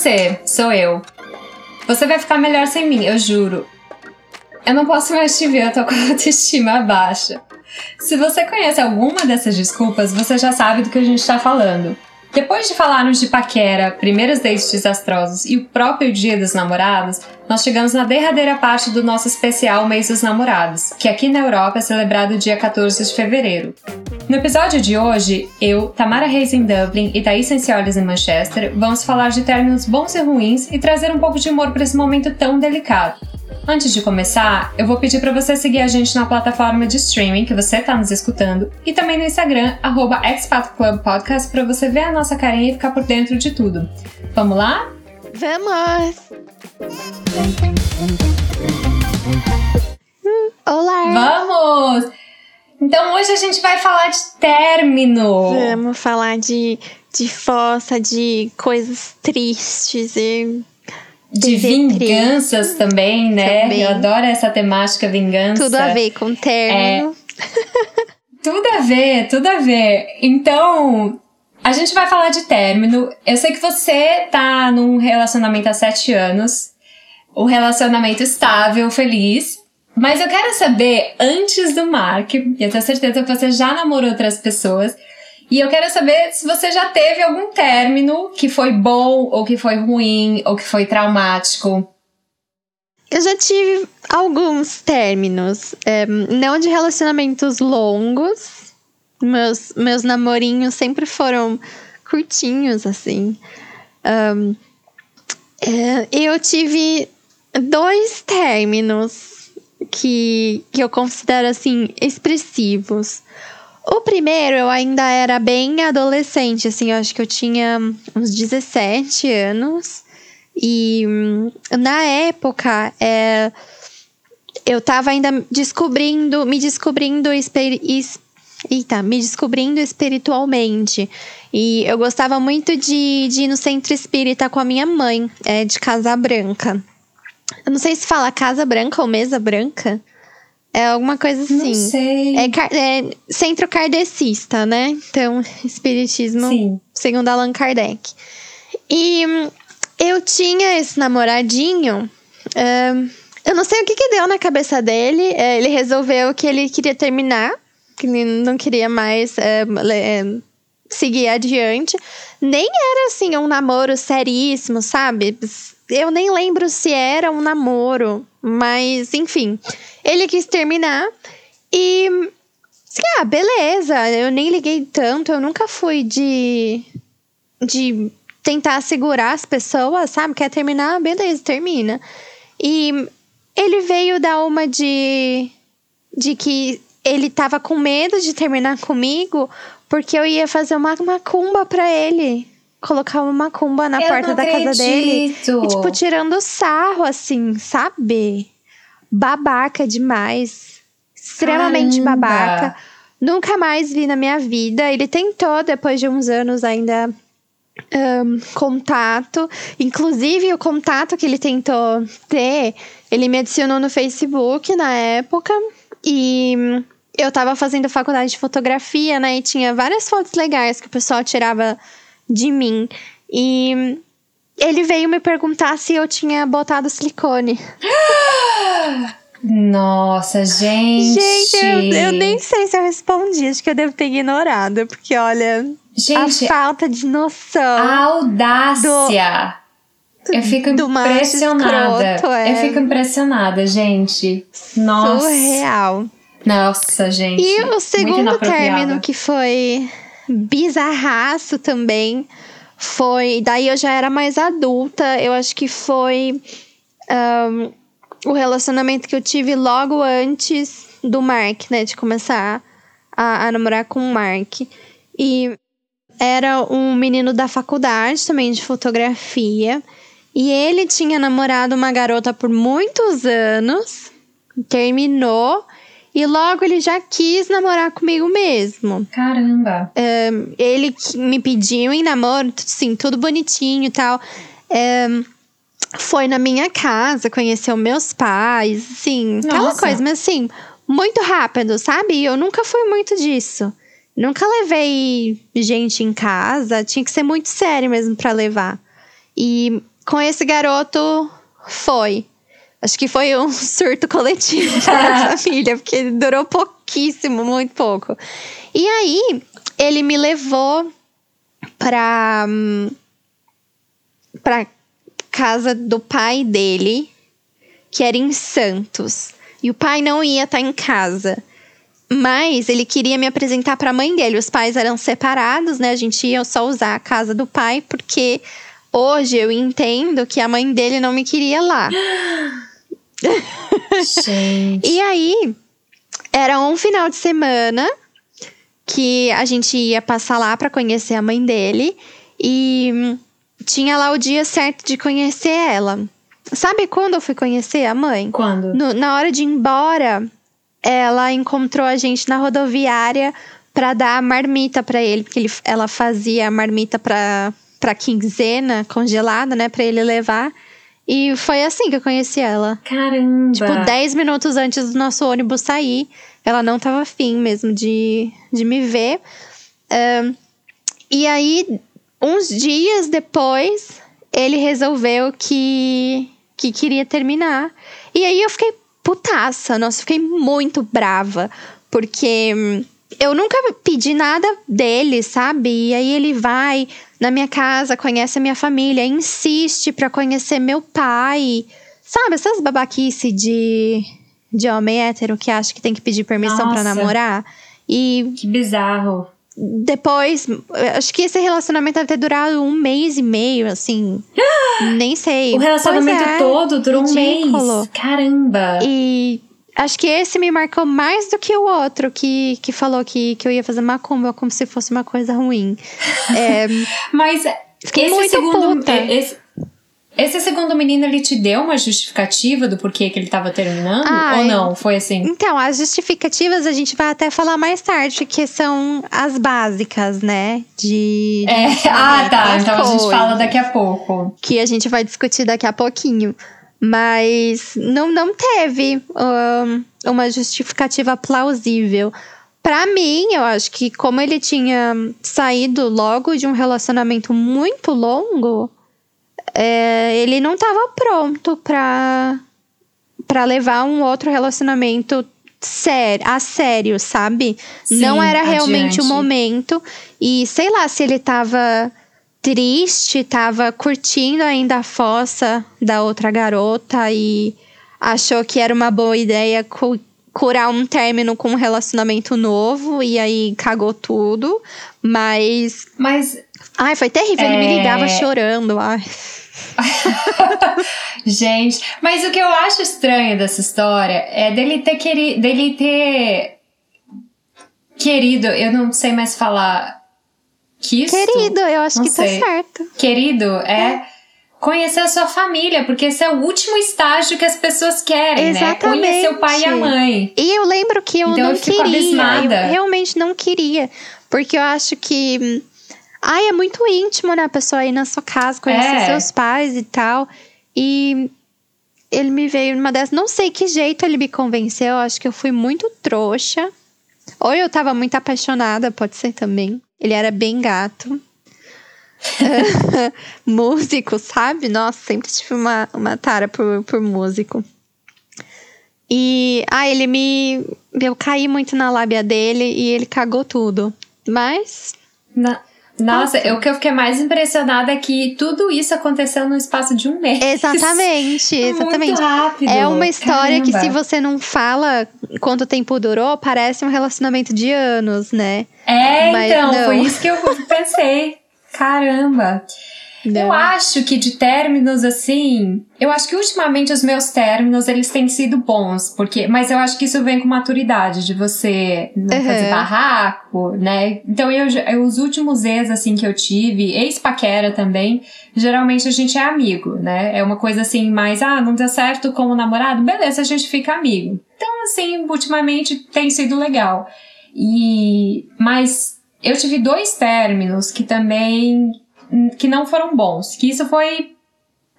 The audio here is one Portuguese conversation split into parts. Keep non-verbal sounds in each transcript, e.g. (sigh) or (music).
você, sou eu. Você vai ficar melhor sem mim, eu juro. Eu não posso mais te ver, eu tô com a (laughs) autoestima baixa. Se você conhece alguma dessas desculpas, você já sabe do que a gente tá falando. Depois de falarmos de paquera, primeiros dates desastrosos e o próprio Dia dos Namorados, nós chegamos na derradeira parte do nosso especial Mês dos Namorados, que aqui na Europa é celebrado dia 14 de fevereiro. No episódio de hoje, eu, Tamara Reis em Dublin e Thaís Sencioles em Manchester, vamos falar de términos bons e ruins e trazer um pouco de humor para esse momento tão delicado. Antes de começar, eu vou pedir para você seguir a gente na plataforma de streaming que você está nos escutando e também no Instagram, arroba Podcast, para você ver a nossa carinha e ficar por dentro de tudo. Vamos lá? Vamos! Olá! Vamos! Então hoje a gente vai falar de término. Vamos falar de, de fossa, de coisas tristes e de vinganças também, né? Também. Eu adoro essa temática vingança. Tudo a ver com término. É... tudo a ver, tudo a ver. Então, a gente vai falar de término. Eu sei que você tá num relacionamento há sete anos. Um relacionamento estável, feliz. Mas eu quero saber, antes do Mark, e eu tenho certeza que você já namorou outras pessoas, e eu quero saber se você já teve algum término que foi bom, ou que foi ruim, ou que foi traumático. Eu já tive alguns términos, é, não de relacionamentos longos. Meus, meus namorinhos sempre foram curtinhos, assim. Um, é, eu tive dois términos que, que eu considero, assim, expressivos. O primeiro eu ainda era bem adolescente, assim, eu acho que eu tinha uns 17 anos. E na época, é, eu tava ainda descobrindo, me descobrindo Eita, me descobrindo espiritualmente. E eu gostava muito de, de ir no centro espírita com a minha mãe, é, de Casa Branca. Eu não sei se fala Casa Branca ou Mesa Branca. É alguma coisa assim. Não sei. É, é centro kardecista, né? Então, espiritismo Sim. segundo Allan Kardec. E hum, eu tinha esse namoradinho. Uh, eu não sei o que, que deu na cabeça dele. Uh, ele resolveu que ele queria terminar, que não queria mais uh, seguir adiante. Nem era assim um namoro seríssimo, sabe? Eu nem lembro se era um namoro, mas enfim. Ele quis terminar e. Ah, beleza, eu nem liguei tanto, eu nunca fui de. de tentar segurar as pessoas, sabe? Quer terminar? Beleza, termina. E ele veio dar uma de. de que ele tava com medo de terminar comigo porque eu ia fazer uma macumba pra ele colocar uma macumba na eu porta da acredito. casa dele. E, tipo, tirando sarro, assim, sabe? Babaca demais. Extremamente Caramba. babaca. Nunca mais vi na minha vida. Ele tentou, depois de uns anos, ainda um, contato. Inclusive, o contato que ele tentou ter, ele me adicionou no Facebook na época. E eu tava fazendo faculdade de fotografia, né? E tinha várias fotos legais que o pessoal tirava de mim. E ele veio me perguntar se eu tinha botado silicone. (gasps) Nossa, gente! Gente, eu, eu, nem sei se eu respondi, acho que eu devo ter ignorado, porque olha. Gente, a falta de noção. A audácia! Do, eu fico impressionada. Escroto, é. Eu fico impressionada, gente. Nossa. Surreal. Nossa, gente. E o segundo término que foi bizarraço também. Foi. Daí eu já era mais adulta. Eu acho que foi um, o relacionamento que eu tive logo antes do Mark, né? De começar a, a namorar com o Mark. E era um menino da faculdade também de fotografia. E ele tinha namorado uma garota por muitos anos, terminou e logo ele já quis namorar comigo mesmo. Caramba! Um, ele me pediu em namoro, sim, tudo bonitinho e tal. Um, foi na minha casa, conheceu meus pais, assim, aquela coisa, mas assim, muito rápido, sabe? Eu nunca fui muito disso. Nunca levei gente em casa, tinha que ser muito sério mesmo para levar. E com esse garoto foi. Acho que foi um (laughs) surto coletivo da (laughs) família, porque durou pouquíssimo, muito pouco. E aí, ele me levou pra, pra casa do pai dele, que era em Santos. E o pai não ia estar tá em casa. Mas ele queria me apresentar para a mãe dele. Os pais eram separados, né? A gente ia só usar a casa do pai, porque hoje eu entendo que a mãe dele não me queria lá. Gente. e aí, era um final de semana que a gente ia passar lá para conhecer a mãe dele. E tinha lá o dia certo de conhecer ela. Sabe quando eu fui conhecer a mãe? Quando? No, na hora de ir embora, ela encontrou a gente na rodoviária para dar a marmita para ele, porque ele, ela fazia a marmita para para quinzena congelada, né, para ele levar. E foi assim que eu conheci ela. Caramba! Tipo, 10 minutos antes do nosso ônibus sair. Ela não tava afim mesmo de, de me ver. Um, e aí, uns dias depois, ele resolveu que, que queria terminar. E aí eu fiquei putaça, nossa, fiquei muito brava, porque hum, eu nunca pedi nada dele, sabe? E aí ele vai na minha casa, conhece a minha família, insiste para conhecer meu pai. Sabe, essas babaquice de, de homem hétero que acha que tem que pedir permissão para namorar. E. Que bizarro depois, acho que esse relacionamento deve ter durado um mês e meio, assim. (gasps) nem sei. O relacionamento é, todo durou ridículo. um mês. Caramba! E acho que esse me marcou mais do que o outro que, que falou que, que eu ia fazer macumba como se fosse uma coisa ruim. (laughs) É, Mas fiquei esse muito segundo, puta. Esse, esse segundo menino, ele te deu uma justificativa do porquê que ele tava terminando? Ai, ou não? Foi assim? Então, as justificativas a gente vai até falar mais tarde, que são as básicas, né? De. de é. (laughs) Ah, tá. Então a gente fala daqui a pouco. Que a gente vai discutir daqui a pouquinho. Mas não, não teve um, uma justificativa plausível. Para mim, eu acho que como ele tinha saído logo de um relacionamento muito longo, é, ele não estava pronto para para levar um outro relacionamento sério, a sério, sabe? Sim, não era realmente o momento. E sei lá se ele tava triste, tava curtindo ainda a fossa da outra garota e achou que era uma boa ideia cu curar um término com um relacionamento novo e aí cagou tudo. Mas. Mas. Ai, foi terrível. É... Ele me ligava chorando. Ai. (laughs) Gente, mas o que eu acho estranho dessa história é dele ter querido. dele ter. Querido, eu não sei mais falar. Quisto? Querido, eu acho não que tá sei. tá certo. Querido, é. é conhecer a sua família, porque esse é o último estágio que as pessoas querem, Exatamente. né? Conhecer o pai e a mãe. E eu lembro que eu então não eu queria, abismada. eu realmente não queria, porque eu acho que Ai, é muito íntimo, né? A pessoa ir na sua casa, conhecer é. seus pais e tal. E ele me veio numa dessas. Não sei que jeito ele me convenceu. Acho que eu fui muito trouxa. Ou eu tava muito apaixonada, pode ser também. Ele era bem gato. (laughs) músico, sabe? Nossa, sempre tive uma, uma tara por, por músico. E, ah, ele me. Eu caí muito na lábia dele e ele cagou tudo. Mas. Nossa, o que eu fiquei mais impressionada é que tudo isso aconteceu no espaço de um mês. Exatamente, (laughs) exatamente. Muito rápido. É uma história Caramba. que se você não fala quanto tempo durou, parece um relacionamento de anos, né? É, Mas então, não. foi isso que eu pensei. (laughs) Caramba. Não. Eu acho que de términos assim, eu acho que ultimamente os meus términos eles têm sido bons, porque, mas eu acho que isso vem com maturidade de você não uhum. fazer barraco, né? Então eu, eu, os últimos ex assim que eu tive, ex-paquera também, geralmente a gente é amigo, né? É uma coisa assim mais, ah, não deu certo como namorado, beleza, a gente fica amigo. Então assim, ultimamente tem sido legal. E mas eu tive dois términos que também que não foram bons, que isso foi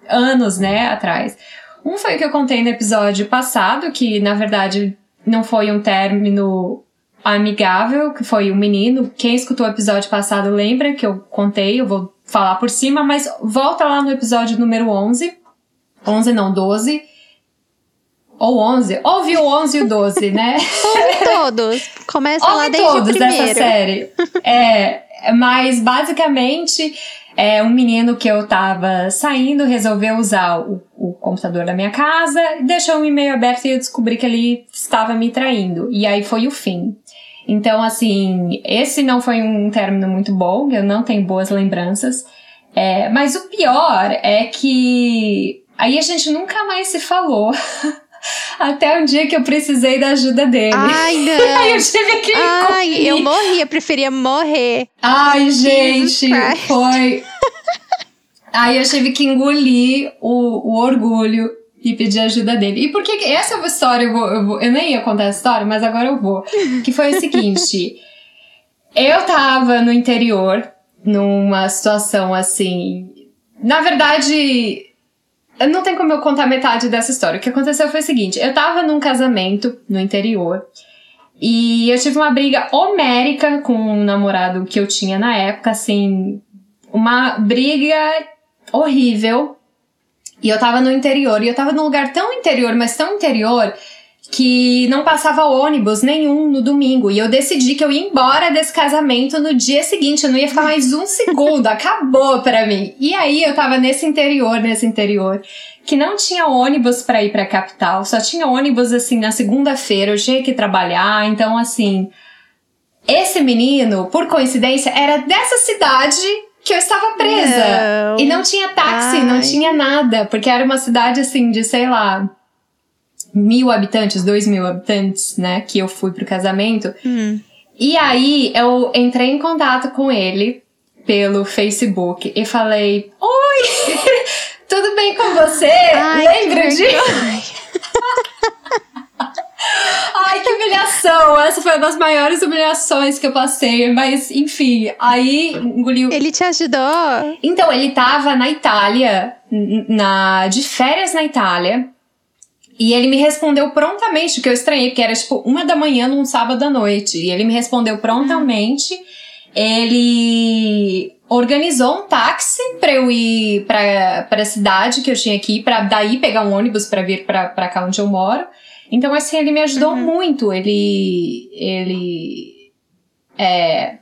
anos, né, atrás. Um foi o que eu contei no episódio passado, que na verdade não foi um término amigável, que foi o um menino. Quem escutou o episódio passado lembra que eu contei, eu vou falar por cima, mas volta lá no episódio número 11. 11 não, 12. Ou 11. Ouve o 11 e o 12, né? (laughs) Ouve todos. Começa Ouve lá desde todos o primeiro. dessa série. (laughs) é, mas basicamente é um menino que eu tava saindo resolveu usar o, o computador da minha casa, deixou um e-mail aberto e eu descobri que ele estava me traindo. E aí foi o fim. Então, assim, esse não foi um término muito bom, eu não tenho boas lembranças. É, mas o pior é que aí a gente nunca mais se falou. (laughs) Até um dia que eu precisei da ajuda dele. Ai, (laughs) não. Aí eu tive que Ai, eu morri, eu preferia morrer. Ai, gente, foi. Aí eu tive que engolir o, o orgulho e pedir ajuda dele. E por que. Essa é história, eu, vou, eu, vou- eu nem ia contar essa história, mas agora eu vou. Que foi o seguinte: (laughs) eu tava no interior, numa situação assim. Na verdade, não tem como eu contar metade dessa história. O que aconteceu foi o seguinte: eu tava num casamento no interior. E eu tive uma briga homérica com um namorado que eu tinha na época, assim, uma briga horrível. E eu tava no interior, e eu tava num lugar tão interior, mas tão interior, que não passava ônibus nenhum no domingo. E eu decidi que eu ia embora desse casamento no dia seguinte, eu não ia ficar mais um (laughs) segundo, acabou pra mim. E aí eu tava nesse interior, nesse interior, que não tinha ônibus pra ir pra capital, só tinha ônibus assim na segunda-feira, eu tinha que trabalhar, então assim. Esse menino, por coincidência, era dessa cidade que eu estava presa. Não. E não tinha táxi, Ai. não tinha nada, porque era uma cidade assim de, sei lá, mil habitantes, dois mil habitantes, né? Que eu fui pro casamento. Hum. E aí eu entrei em contato com ele pelo Facebook e falei: Oi! (laughs) Tudo bem com você? Ai, Lembra de. (laughs) Ai, que humilhação! Essa foi uma das maiores humilhações que eu passei, mas enfim, aí engoliu. Ele te ajudou? Então, ele tava na Itália, na, de férias na Itália. E ele me respondeu prontamente, o que eu estranhei, porque era tipo uma da manhã num sábado à noite. E ele me respondeu prontamente. Ele organizou um táxi pra eu ir pra, pra cidade que eu tinha que ir, pra daí pegar um ônibus pra vir pra cá onde eu moro. Então, assim, ele me ajudou muito. Ele. Ele. É,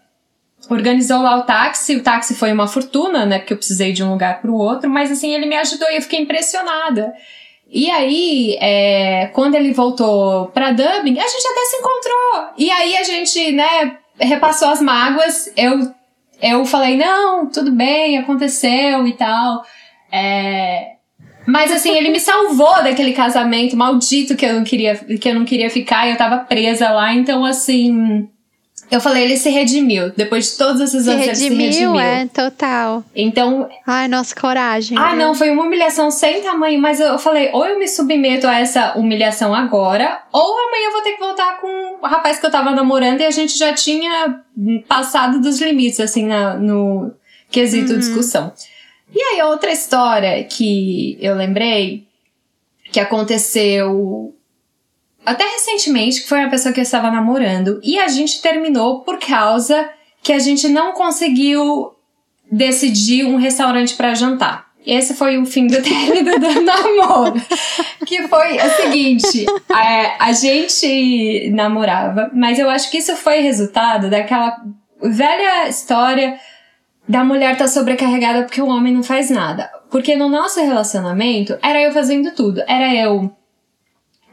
organizou lá o táxi. O táxi foi uma fortuna, né? Porque eu precisei de um lugar pro outro. Mas, assim, ele me ajudou e eu fiquei impressionada. E aí, é, quando ele voltou pra Dublin, a gente até se encontrou. E aí a gente, né, repassou as mágoas. Eu, eu falei, não, tudo bem, aconteceu e tal. É, mas assim, ele me salvou daquele casamento maldito que eu não queria, que eu não queria ficar e eu tava presa lá. Então, assim, eu falei, ele se redimiu. Depois de todos esses Se anos, ele se redimiu, redimiu. é, total. Então, Ai, nossa, coragem. ah, viu? não, foi uma humilhação sem tamanho, mas eu falei, ou eu me submeto a essa humilhação agora, ou amanhã eu vou ter que voltar com o rapaz que eu tava namorando e a gente já tinha passado dos limites, assim, na, no quesito discussão. E aí, outra história que eu lembrei, que aconteceu até recentemente, que foi uma pessoa que eu estava namorando, e a gente terminou por causa que a gente não conseguiu decidir um restaurante pra jantar. Esse foi o fim do (laughs) término do namoro. Que foi o seguinte: a, a gente namorava, mas eu acho que isso foi resultado daquela velha história da mulher tá sobrecarregada porque o homem não faz nada. Porque no nosso relacionamento era eu fazendo tudo. Era eu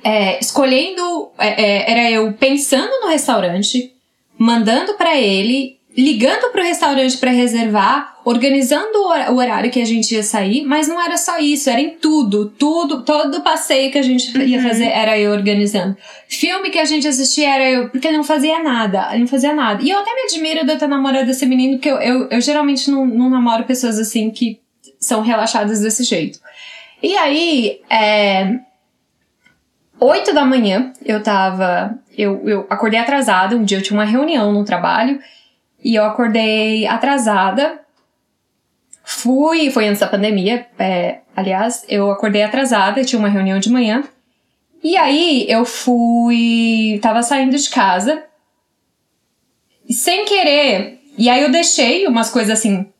é, escolhendo, é, é, era eu pensando no restaurante, mandando pra ele, ligando pro restaurante pra reservar, organizando o hor- o horário que a gente ia sair, mas não era só isso, era em tudo, tudo, todo passeio que a gente ia fazer era eu organizando. Filme que a gente assistia era eu, porque não fazia nada, não fazia nada. E eu até me admiro de eu ter namorado esse menino, porque eu, eu, eu geralmente não, não namoro pessoas assim que são relaxadas desse jeito. E aí, é, 8 da manhã, eu tava. Eu, eu acordei atrasada. Um dia eu tinha uma reunião no trabalho e eu acordei atrasada. Fui, foi antes da pandemia, é, aliás, eu acordei atrasada, tinha uma reunião de manhã. E aí eu fui. Tava saindo de casa. Sem querer. E aí eu deixei umas coisas assim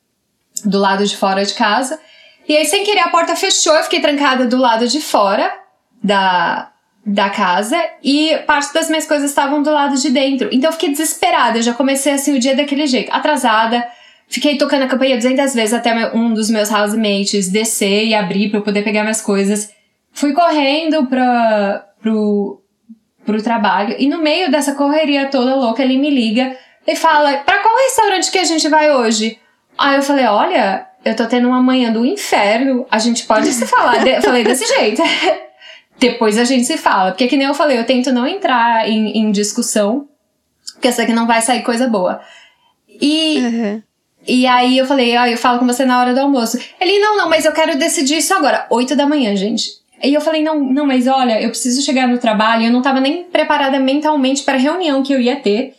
do lado de fora de casa. E aí, sem querer, a porta fechou, eu fiquei trancada do lado de fora da, da casa e parte das minhas coisas estavam do lado de dentro. Então eu fiquei desesperada, eu já comecei assim o dia daquele jeito, atrasada. Fiquei tocando a campainha 200 vezes até um dos meus housemates descer e abrir para eu poder pegar minhas coisas. Fui correndo pra, pro, pro trabalho e no meio dessa correria toda louca ele me liga e fala: Pra qual restaurante que a gente vai hoje? Aí eu falei: Olha, eu tô tendo uma manhã do inferno, a gente pode se falar. Falei desse jeito. (laughs) Depois a gente se fala. Porque, que nem eu falei, eu tento não entrar em, em discussão, porque eu sei que não vai sair coisa boa. E. Uhum. E aí eu falei, ah, eu falo com você na hora do almoço. Ele, não, não, mas eu quero decidir isso agora. Oito da manhã, gente. E eu falei, não, não, mas olha, eu preciso chegar no trabalho. Eu não tava nem preparada mentalmente para a reunião que eu ia ter.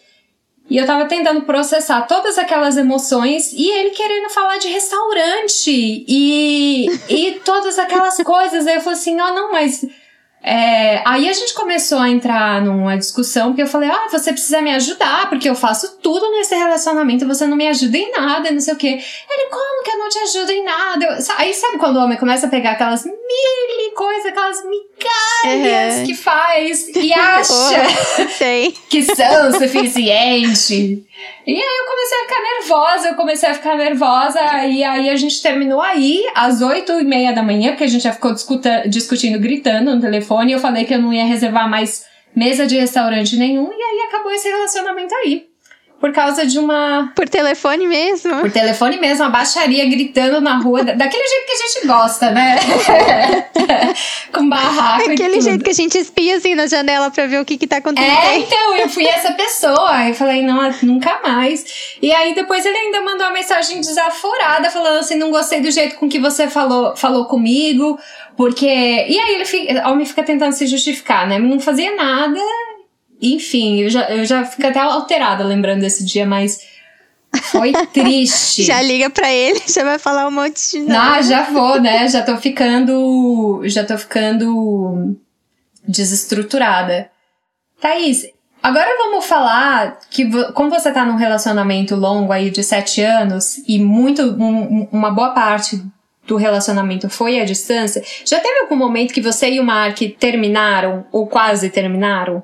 E eu tava tentando processar todas aquelas emoções e ele querendo falar de restaurante e, e todas aquelas (laughs) coisas. Aí eu falei assim: ó, oh, não, mas é, aí a gente começou a entrar numa discussão, porque eu falei, ah, você precisa me ajudar, porque eu faço tudo nesse relacionamento, você não me ajuda em nada, não sei o quê. Ele, como que eu não te ajudo em nada? Eu, aí sabe quando o homem começa a pegar aquelas mil coisas, aquelas migalhas uhum. que faz e (laughs) acha oh, (laughs) que são suficientes. E aí eu comecei a ficar nervosa, eu comecei a ficar nervosa, e aí a gente terminou aí, às oito e meia da manhã, porque a gente já ficou discuta, discutindo, gritando no telefone, eu falei que eu não ia reservar mais mesa de restaurante nenhum, e aí acabou esse relacionamento aí por causa de uma. Por telefone mesmo? Por telefone mesmo, uma baixaria gritando na rua, daquele jeito que a gente gosta, né? (laughs) Com barraco. Aquele jeito que a gente espia assim na janela pra ver o que, que tá acontecendo. É, então, eu fui essa pessoa. Eu falei, não, nunca mais. E aí depois ele ainda mandou uma mensagem desaforada, falando assim: não gostei do jeito com que você falou, falou comigo. Porque. E aí ele fica, o homem fica tentando se justificar, né? Não fazia nada enfim, eu já, eu já fico até alterada lembrando desse dia, mas foi (laughs) triste. já liga pra ele, já vai falar um monte de nada. Ah, já vou, né? Já tô ficando. Já tô ficando desestruturada. Thaís, agora vamos falar que como você tá num relacionamento longo aí de sete anos e muito um, uma boa parte do relacionamento foi à distância, já teve algum momento que você e o Mark terminaram ou quase terminaram?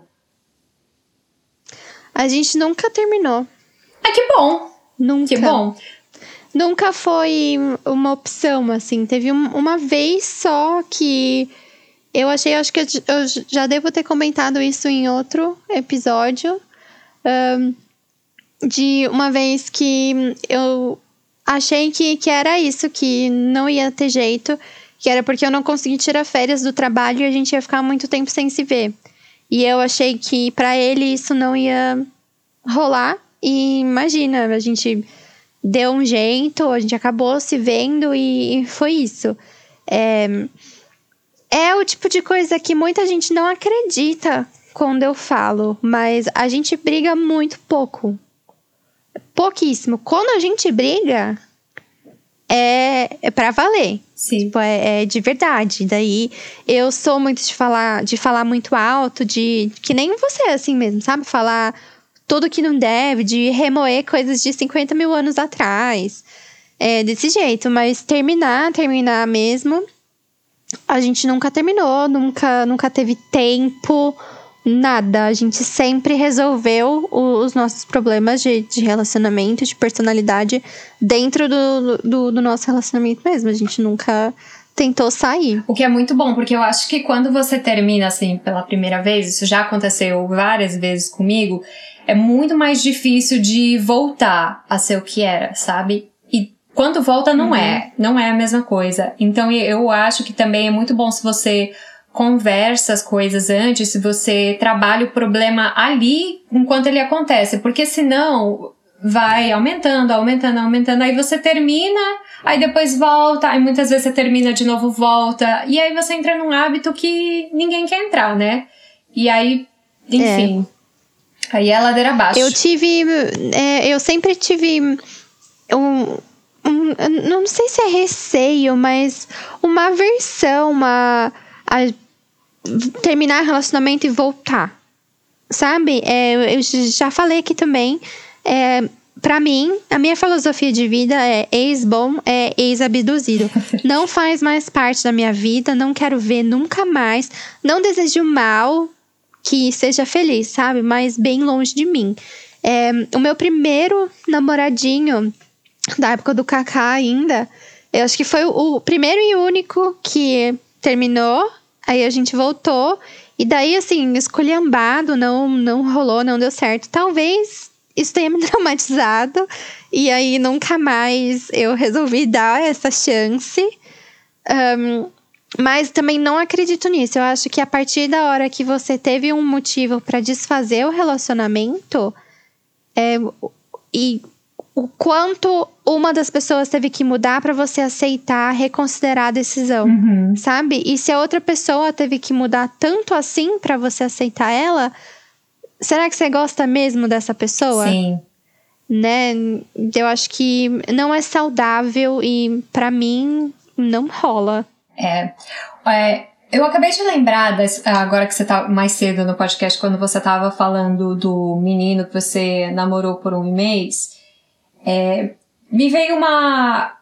A gente nunca terminou. Ah, que bom! Nunca. Que bom. Nunca foi uma opção, assim. Teve uma vez só que eu achei, acho que eu, já devo ter comentado isso em outro episódio. Um, de uma vez que eu achei que, que era isso, que não ia ter jeito, que era porque eu não consegui tirar férias do trabalho e a gente ia ficar muito tempo sem se ver. E eu achei que para ele isso não ia rolar. E imagina, a gente deu um jeito, a gente acabou se vendo e foi isso. É, é o tipo de coisa que muita gente não acredita quando eu falo, mas a gente briga muito pouco. Pouquíssimo. Quando a gente briga, é, é para valer. Sim. Tipo, é, é, de verdade. Daí eu sou muito de falar, de falar muito alto, de. Que nem você, assim mesmo, sabe? Falar tudo que não deve, de remoer coisas de 50 mil anos atrás. É desse jeito, mas terminar, terminar mesmo. A gente nunca terminou, nunca, nunca teve tempo Nada. A gente sempre resolveu os nossos problemas de, de relacionamento, de personalidade, dentro do, do, do nosso relacionamento mesmo. A gente nunca tentou sair. O que é muito bom, porque eu acho que quando você termina assim pela primeira vez, isso já aconteceu várias vezes comigo, é muito mais difícil de voltar a ser o que era, sabe? E quando volta não uhum. é, não é a mesma coisa. Então eu acho que também é muito bom se você conversa as coisas antes, se você trabalha o problema ali enquanto ele acontece, porque senão vai aumentando, aumentando, aumentando, aí você termina, aí depois volta, aí muitas vezes você termina de novo, volta, e aí você entra num hábito que ninguém quer entrar, né? E aí, enfim. É. Aí é a ladeira abaixo. Eu tive. É, eu sempre tive um, um. Não sei se é receio, mas uma aversão, uma. A, terminar relacionamento e voltar. Sabe? É, eu já falei aqui também. É, para mim, a minha filosofia de vida é ex-bom é ex-abduzido. (laughs) não faz mais parte da minha vida, não quero ver nunca mais. Não desejo mal, que seja feliz, sabe? Mas bem longe de mim. É, o meu primeiro namoradinho, da época do Kaká ainda, eu acho que foi o, o primeiro e único que terminou. Aí a gente voltou. E daí, assim, escolhambado, não, não rolou, não deu certo. Talvez isso tenha me (laughs) traumatizado. E aí nunca mais eu resolvi (laughs) dar essa chance. Um, mas também não acredito nisso. Eu acho que a partir da hora que você teve um motivo para desfazer o relacionamento, é, e o quanto uma das pessoas teve que mudar para você aceitar, reconsiderar a decisão, uhum. sabe? E se a outra pessoa teve que mudar tanto assim para você aceitar ela, será que você gosta mesmo dessa pessoa? Sim. Né? Eu acho que não é saudável e para mim não rola. É. é. Eu acabei de lembrar, das, agora que você tá mais cedo no podcast, quando você tava falando do menino que você namorou por um mês, é, me veio uma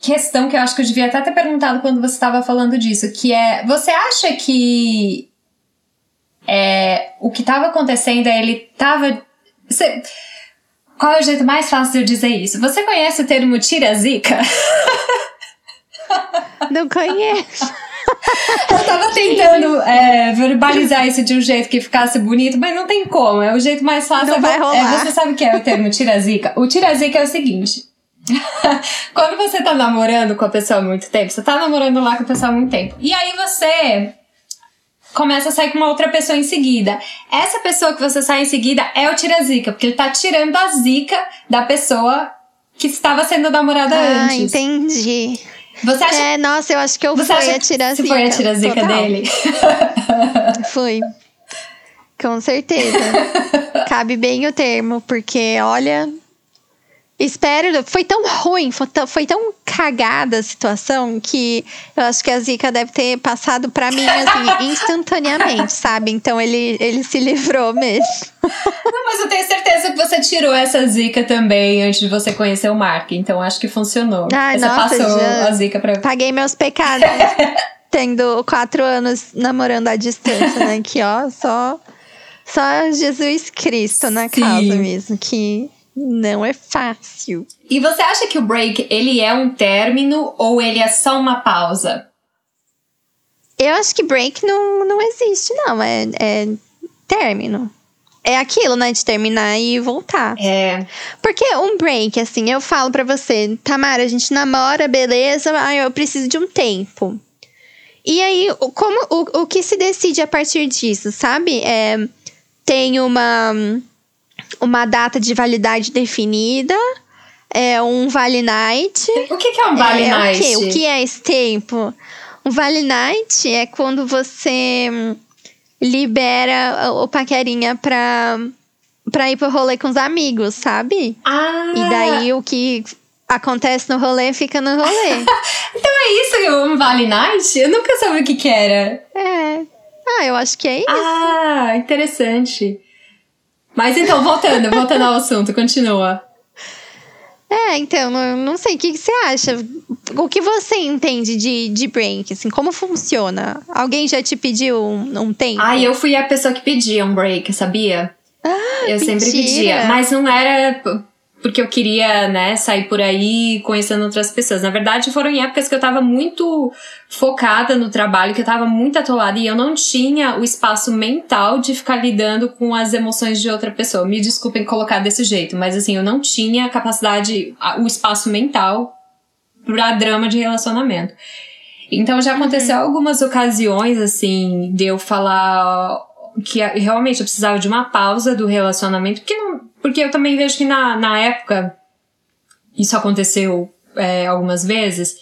questão que eu acho que eu devia até ter perguntado quando você estava falando disso, que é, você acha que é, o que estava acontecendo é ele estava. Qual é o jeito mais fácil de eu dizer isso? Você conhece o termo tira zica? Não conheço. (laughs) Eu tava tentando é, verbalizar isso de um jeito que ficasse bonito, mas não tem como. É o jeito mais fácil. É. É, você sabe o que é o termo tira zica? O tira zica é o seguinte. (laughs) Quando você tá namorando com a pessoa há muito tempo, você tá namorando lá com a pessoa há muito tempo. E aí você começa a sair com uma outra pessoa em seguida. Essa pessoa que você sai em seguida é o tira-zica, porque ele tá tirando a zica da pessoa que estava sendo namorada ah, antes. Ah, entendi. Você acha... É, nossa, eu acho que eu você fui a tira-zica. Você foi a tira-zica dele? (laughs) fui. Com certeza. (laughs) Cabe bem o termo, porque olha, Espero. Foi tão ruim, foi tão, foi tão cagada a situação que eu acho que a Zika deve ter passado para mim, assim, (laughs) instantaneamente, sabe? Então ele, ele se livrou mesmo. Não, mas eu tenho certeza que você tirou essa Zika também antes de você conhecer o Mark. Então acho que funcionou. Ai, você nossa, passou a Zika pra. Paguei meus pecados. (laughs) tendo quatro anos namorando à distância, né? Que ó, só. Só Jesus Cristo na Sim. casa mesmo. Que não é fácil. E você acha que o break ele é um término ou ele é só uma pausa? Eu acho que break não, não existe, não. É, é término. É aquilo, né? De terminar e voltar. É. Porque um break, assim, eu falo pra você, Tamara, a gente namora, beleza, aí eu preciso de um tempo. E aí, como o, o que se decide a partir disso, sabe? É, tem uma uma data de validade definida, é um Vale Night. O que, que é um Vale é, Night? O, o que é esse tempo? Um Vale Night é quando você libera o paquerinha pra, pra ir pro rolê com os amigos, sabe? Ah! E daí o que acontece no rolê fica no rolê. (laughs) então é isso que um Vale Night? Eu nunca soube o que que era. É. Ah, eu acho que é isso. Ah, interessante. Mas então, voltando, voltando ao assunto, continua. É, então, não, não sei, o que, que, você acha? O que você entende de, de break, assim, como funciona? Alguém já te pediu um, um tempo? Ah, eu fui a pessoa que pedia um break, sabia? Ah, eu mentira. sempre pedia, mas não era porque eu queria, né, sair por aí conhecendo outras pessoas. Na verdade, foram em épocas que eu tava muito focada no trabalho, que eu tava muito atolada e eu não tinha o espaço mental de ficar lidando com as emoções de outra pessoa. Me desculpem colocar desse jeito, mas assim, eu não tinha a capacidade, o espaço mental pra drama de relacionamento. Então já aconteceu uhum. algumas ocasiões, assim, de eu falar que realmente eu precisava de uma pausa do relacionamento, porque não porque eu também vejo que na, na época, isso aconteceu é, algumas vezes,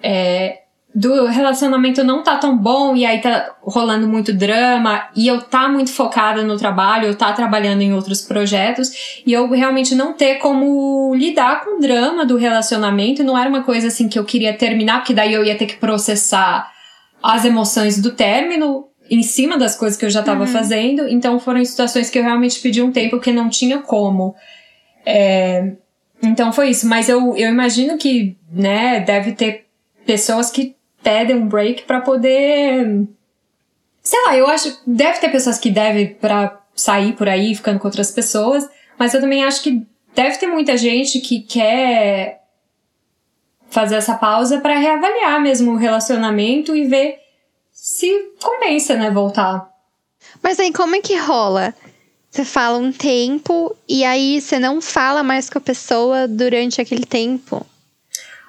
é, do relacionamento não tá tão bom e aí tá rolando muito drama e eu tá muito focada no trabalho, eu tá trabalhando em outros projetos e eu realmente não ter como lidar com o drama do relacionamento, não era uma coisa assim que eu queria terminar, porque daí eu ia ter que processar as emoções do término em cima das coisas que eu já estava uhum. fazendo. Então foram situações que eu realmente pedi um tempo que não tinha como. É, então foi isso. Mas eu, eu imagino que, né, deve ter pessoas que pedem um break para poder. Sei lá, eu acho. Deve ter pessoas que devem para sair por aí ficando com outras pessoas. Mas eu também acho que deve ter muita gente que quer fazer essa pausa para reavaliar mesmo o relacionamento e ver se compensa, né, voltar. Mas aí como é que rola? Você fala um tempo e aí você não fala mais com a pessoa durante aquele tempo.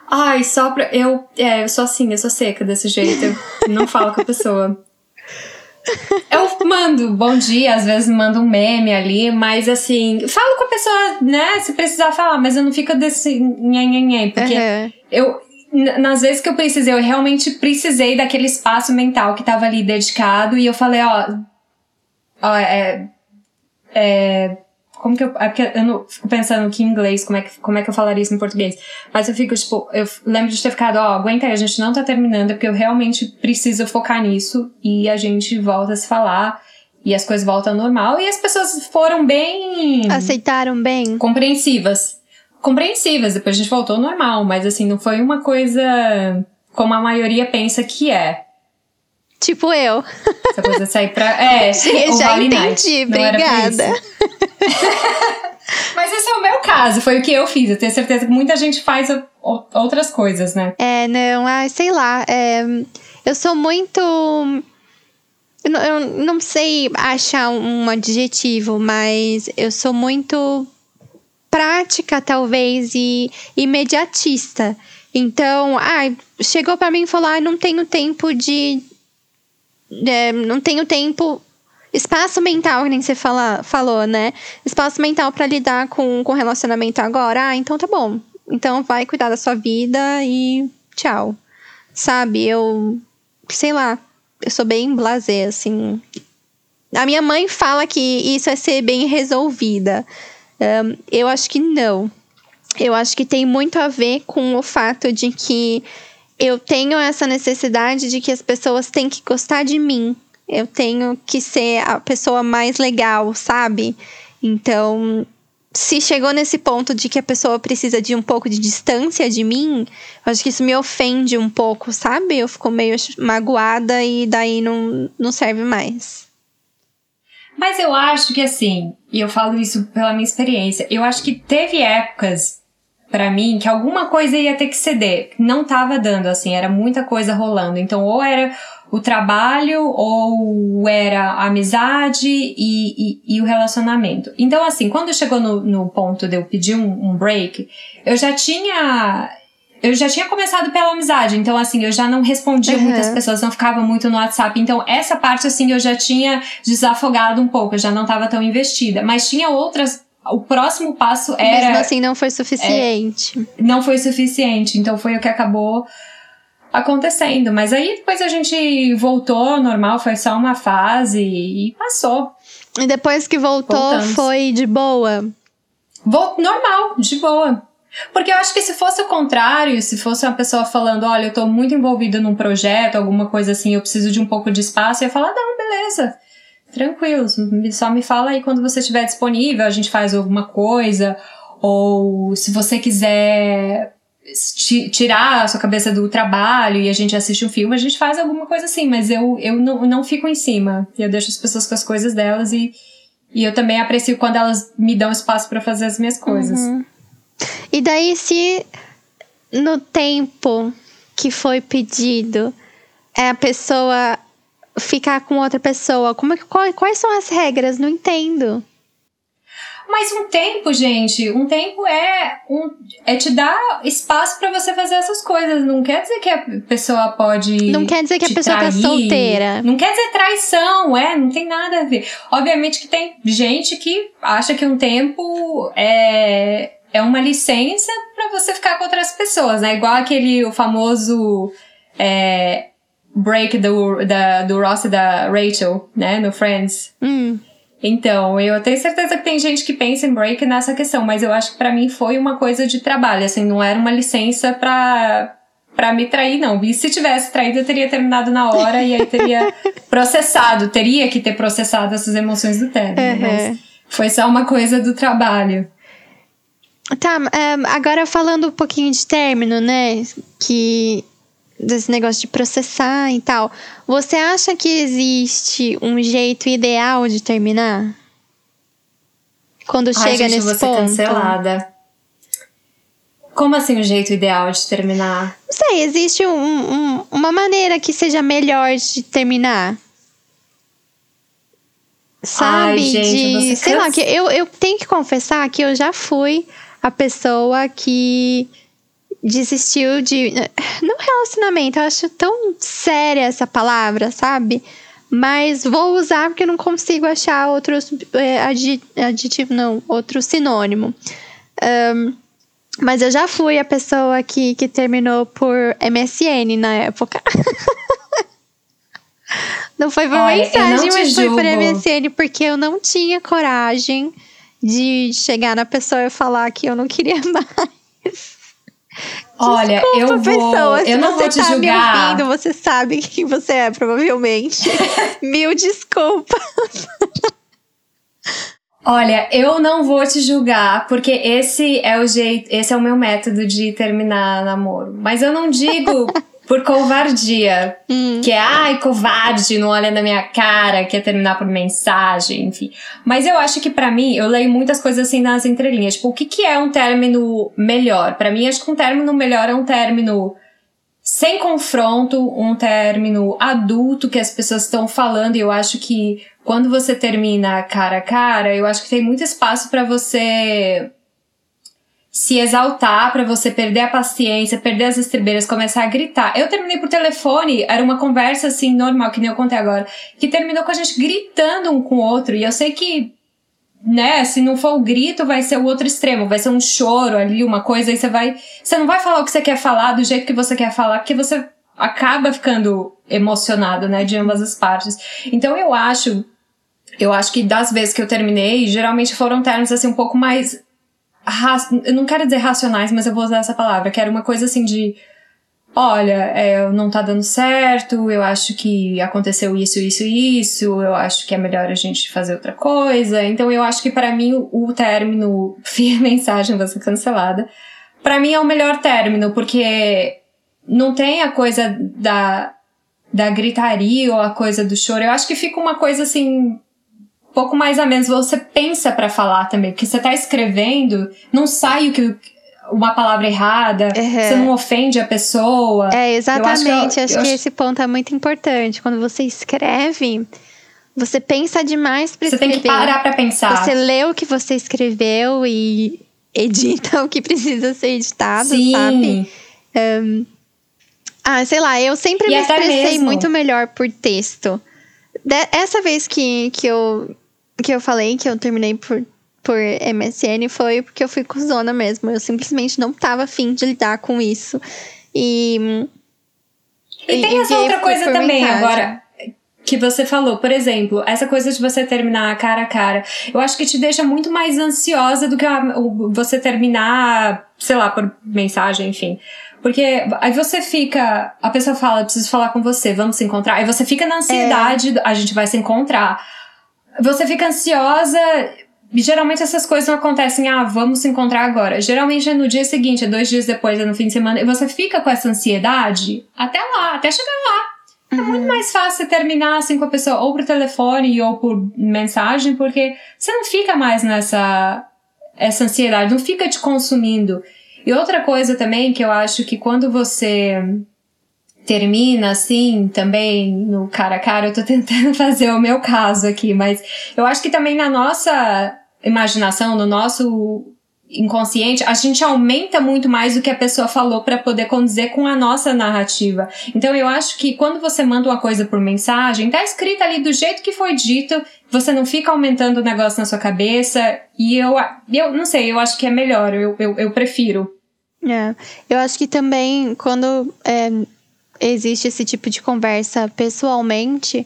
Ai, só pra. Eu, é, eu sou assim, eu sou seca desse jeito. Eu (laughs) não falo com a pessoa. Eu mando bom dia, às vezes mando um meme ali, mas assim, falo com a pessoa, né, se precisar falar, mas eu não fico desse nhenhenhen, porque uhum. eu, nas vezes que eu precisei, eu realmente precisei daquele espaço mental que tava ali dedicado e eu falei, ó, ó é, é, como que eu. É porque eu não fico pensando aqui em inglês, como é, que, como é que eu falaria isso em português. Mas eu fico, tipo, eu lembro de ter ficado, ó, aguenta aí, a gente não tá terminando, porque eu realmente preciso focar nisso e a gente volta a se falar e as coisas voltam ao normal. E as pessoas foram bem. Aceitaram bem. Compreensivas. Compreensivas, depois a gente voltou ao normal, mas assim, não foi uma coisa como a maioria pensa que é. Tipo eu. Essa coisa de sair pra. (laughs) É, Sim, já vale entendi, obrigada. (laughs) Mas esse é o meu caso, foi o que eu fiz. Eu tenho certeza que muita gente faz outras coisas, né? É, não, ah, sei lá. É, eu sou muito. Eu eu não sei achar um adjetivo, mas eu sou muito prática, talvez, e imediatista. Então, ah, chegou para mim e falou: ah, não tenho tempo de é, não tenho tempo espaço mental, que nem você fala, falou, né? Espaço mental para lidar com o relacionamento agora. Ah, então tá bom. Então vai cuidar da sua vida e tchau. Sabe? Eu. Sei lá. Eu sou bem blasé, assim. A minha mãe fala que isso é ser bem resolvida. Um, eu acho que não. Eu acho que tem muito a ver com o fato de que eu tenho essa necessidade de que as pessoas têm que gostar de mim. Eu tenho que ser a pessoa mais legal, sabe? Então, se chegou nesse ponto de que a pessoa precisa de um pouco de distância de mim, eu acho que isso me ofende um pouco, sabe? Eu fico meio magoada e daí não, não serve mais. Mas eu acho que assim, e eu falo isso pela minha experiência, eu acho que teve épocas para mim que alguma coisa ia ter que ceder. Não tava dando, assim, era muita coisa rolando. Então, ou era o trabalho, ou era a amizade e, e, e o relacionamento. Então, assim, quando chegou no, no ponto de eu pedir um, um break, eu já tinha eu já tinha começado pela amizade, então assim, eu já não respondia uhum. muitas pessoas, não ficava muito no WhatsApp. Então, essa parte, assim, eu já tinha desafogado um pouco, eu já não estava tão investida. Mas tinha outras o próximo passo era. Mesmo assim, não foi suficiente. É, não foi suficiente. Então foi o que acabou acontecendo. Mas aí depois a gente voltou ao normal, foi só uma fase e passou. E depois que voltou, Voltamos. foi de boa? Vol normal, de boa. Porque eu acho que se fosse o contrário, se fosse uma pessoa falando, olha, eu tô muito envolvida num projeto, alguma coisa assim, eu preciso de um pouco de espaço, eu ia falar, não, beleza tranquilo, só me fala aí quando você estiver disponível, a gente faz alguma coisa, ou se você quiser tirar a sua cabeça do trabalho e a gente assiste um filme, a gente faz alguma coisa assim, mas eu, eu não, não fico em cima. Eu deixo as pessoas com as coisas delas e, e eu também aprecio quando elas me dão espaço para fazer as minhas coisas. Uhum. E daí, se no tempo que foi pedido, é a pessoa ficar com outra pessoa? Como, qual, quais são as regras? Não entendo. Mas um tempo, gente, um tempo é, um, é te dar espaço para você fazer essas coisas. Não quer dizer que a pessoa pode. Não quer dizer que a pessoa tá trair. tá solteira. Não quer dizer traição, é, não tem nada a ver. Obviamente que tem gente que acha que um tempo é, é uma licença para você ficar com outras pessoas, né? Igual aquele o famoso. É, break do, da, do Ross e da Rachel, né, no Friends. Hum. Então, eu tenho certeza que tem gente que pensa em break nessa questão, mas eu acho que para mim foi uma coisa de trabalho, assim, não era uma licença pra, pra me trair, não. E se tivesse traído, eu teria terminado na hora e aí teria (laughs) processado, teria que ter processado essas emoções do término, uhum. mas foi só uma coisa do trabalho. Tá, um, agora falando um pouquinho de término, né? Que desse negócio de processar e tal. Você acha que existe um jeito ideal de terminar? Quando Ai, chega gente, nesse eu vou ponto? cancelada. Como assim o jeito ideal de terminar? Não sei, existe um, um, uma maneira que seja melhor de terminar. Sabe? Ai, gente, de. Sei lá, que eu, eu tenho que confessar que eu já fui a pessoa que desistiu de. (laughs) Não relacionamento, eu acho tão séria essa palavra, sabe? Mas vou usar porque eu não consigo achar outros é, aditivo, não, outro sinônimo. Um, mas eu já fui a pessoa que, que terminou por MSN na época. (laughs) não foi por Olha, mensagem, mas julgo. foi por MSN, porque eu não tinha coragem de chegar na pessoa e falar que eu não queria (laughs) mais. Olha, Desculpa, eu vou. pessoa, eu não vou te tá julgar. Ouvindo, você sabe quem você é, provavelmente. (laughs) Mil desculpas. Olha, eu não vou te julgar, porque esse é o jeito, esse é o meu método de terminar namoro. Mas eu não digo (laughs) por covardia, Hum. que é ai, covarde, não olha na minha cara, quer terminar por mensagem, enfim. Mas eu acho que pra mim, eu leio muitas coisas assim nas entrelinhas, tipo, o que que é um término melhor? Pra mim, acho que um término melhor é um término sem confronto, um término adulto que as pessoas estão falando, e eu acho que quando você termina cara a cara, eu acho que tem muito espaço pra você se exaltar, pra você perder a paciência, perder as estribeiras, começar a gritar. Eu terminei por telefone, era uma conversa assim normal, que nem eu contei agora, que terminou com a gente gritando um com o outro, e eu sei que né, se não for o grito, vai ser o outro extremo, vai ser um choro ali, uma coisa, aí você vai. Você não vai falar o que você quer falar do jeito que você quer falar, porque você acaba ficando emocionado, né, de ambas as partes. Então eu acho, eu acho que das vezes que eu terminei, geralmente foram termos assim um pouco mais. Eu não quero dizer racionais, mas eu vou usar essa palavra, que era uma coisa assim de. Olha, é, não tá dando certo, eu acho que aconteceu isso, isso isso, eu acho que é melhor a gente fazer outra coisa. Então eu acho que pra mim o, término, (laughs) via mensagem, vai ser cancelada, pra mim é o melhor término, porque não tem a coisa da, da gritaria ou a coisa do choro. Eu acho que fica uma coisa assim, pouco mais a menos. Você pensa pra falar também, porque você tá escrevendo, não sai o que uma palavra errada, Uhum. você não ofende a pessoa. É, exatamente. eu- acho eu que acho- esse ponto é muito importante. Quando você escreve, você pensa demais pra Você tem escrever. que parar pra pensar. Você lê o que você escreveu e edita (laughs) o que precisa ser editado, Sim. sabe? Ah, sei lá, eu sempre E me expressei mesmo- muito melhor por texto. De- essa vez que, que, eu, que eu falei que eu terminei por, por MSN foi porque eu fui cuzona mesmo. Eu simplesmente não tava afim de lidar com isso. E. E tem essa outra coisa também mensagem. agora que você falou, por exemplo, essa coisa de você terminar cara a cara. Eu acho que te deixa muito mais ansiosa do que a- você terminar, sei lá, por mensagem, enfim. Porque aí você fica, a pessoa fala, preciso falar com você, vamos se encontrar. Aí você fica na ansiedade, a gente vai se encontrar. Você fica ansiosa, geralmente essas coisas não acontecem, ah, vamos se encontrar agora. Geralmente é no dia seguinte, é dois dias depois, é no fim de semana, e você fica com essa ansiedade até lá, até chegar lá. É muito mais fácil terminar assim com a pessoa, ou por telefone ou por mensagem, porque você não fica mais nessa essa ansiedade, não fica te consumindo. E outra coisa também que eu acho que quando você termina assim, também no cara a cara, eu tô tentando (laughs) fazer o meu caso aqui, mas eu acho que também na nossa imaginação, no nosso inconsciente, a gente aumenta muito mais o que a pessoa falou para poder condizer com a nossa narrativa. Então eu acho que quando você manda uma coisa por mensagem, tá escrita ali do jeito que foi dito, você não fica aumentando o negócio na sua cabeça, e eu, eu não sei, eu acho que é melhor, eu, eu, eu prefiro. É. Eu acho que também quando é, existe esse tipo de conversa pessoalmente,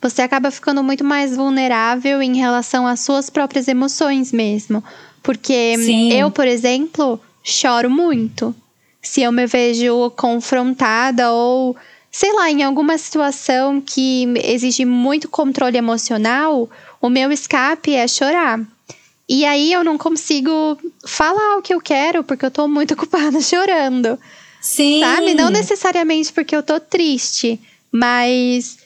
você acaba ficando muito mais vulnerável em relação às suas próprias emoções mesmo. Porque Sim. eu, por exemplo, choro muito. Se eu me vejo confrontada ou, sei lá, em alguma situação que exige muito controle emocional, o meu escape é chorar. E aí eu não consigo falar o que eu quero porque eu tô muito (laughs) ocupada chorando. Sim. Sabe? Não necessariamente porque eu tô triste, mas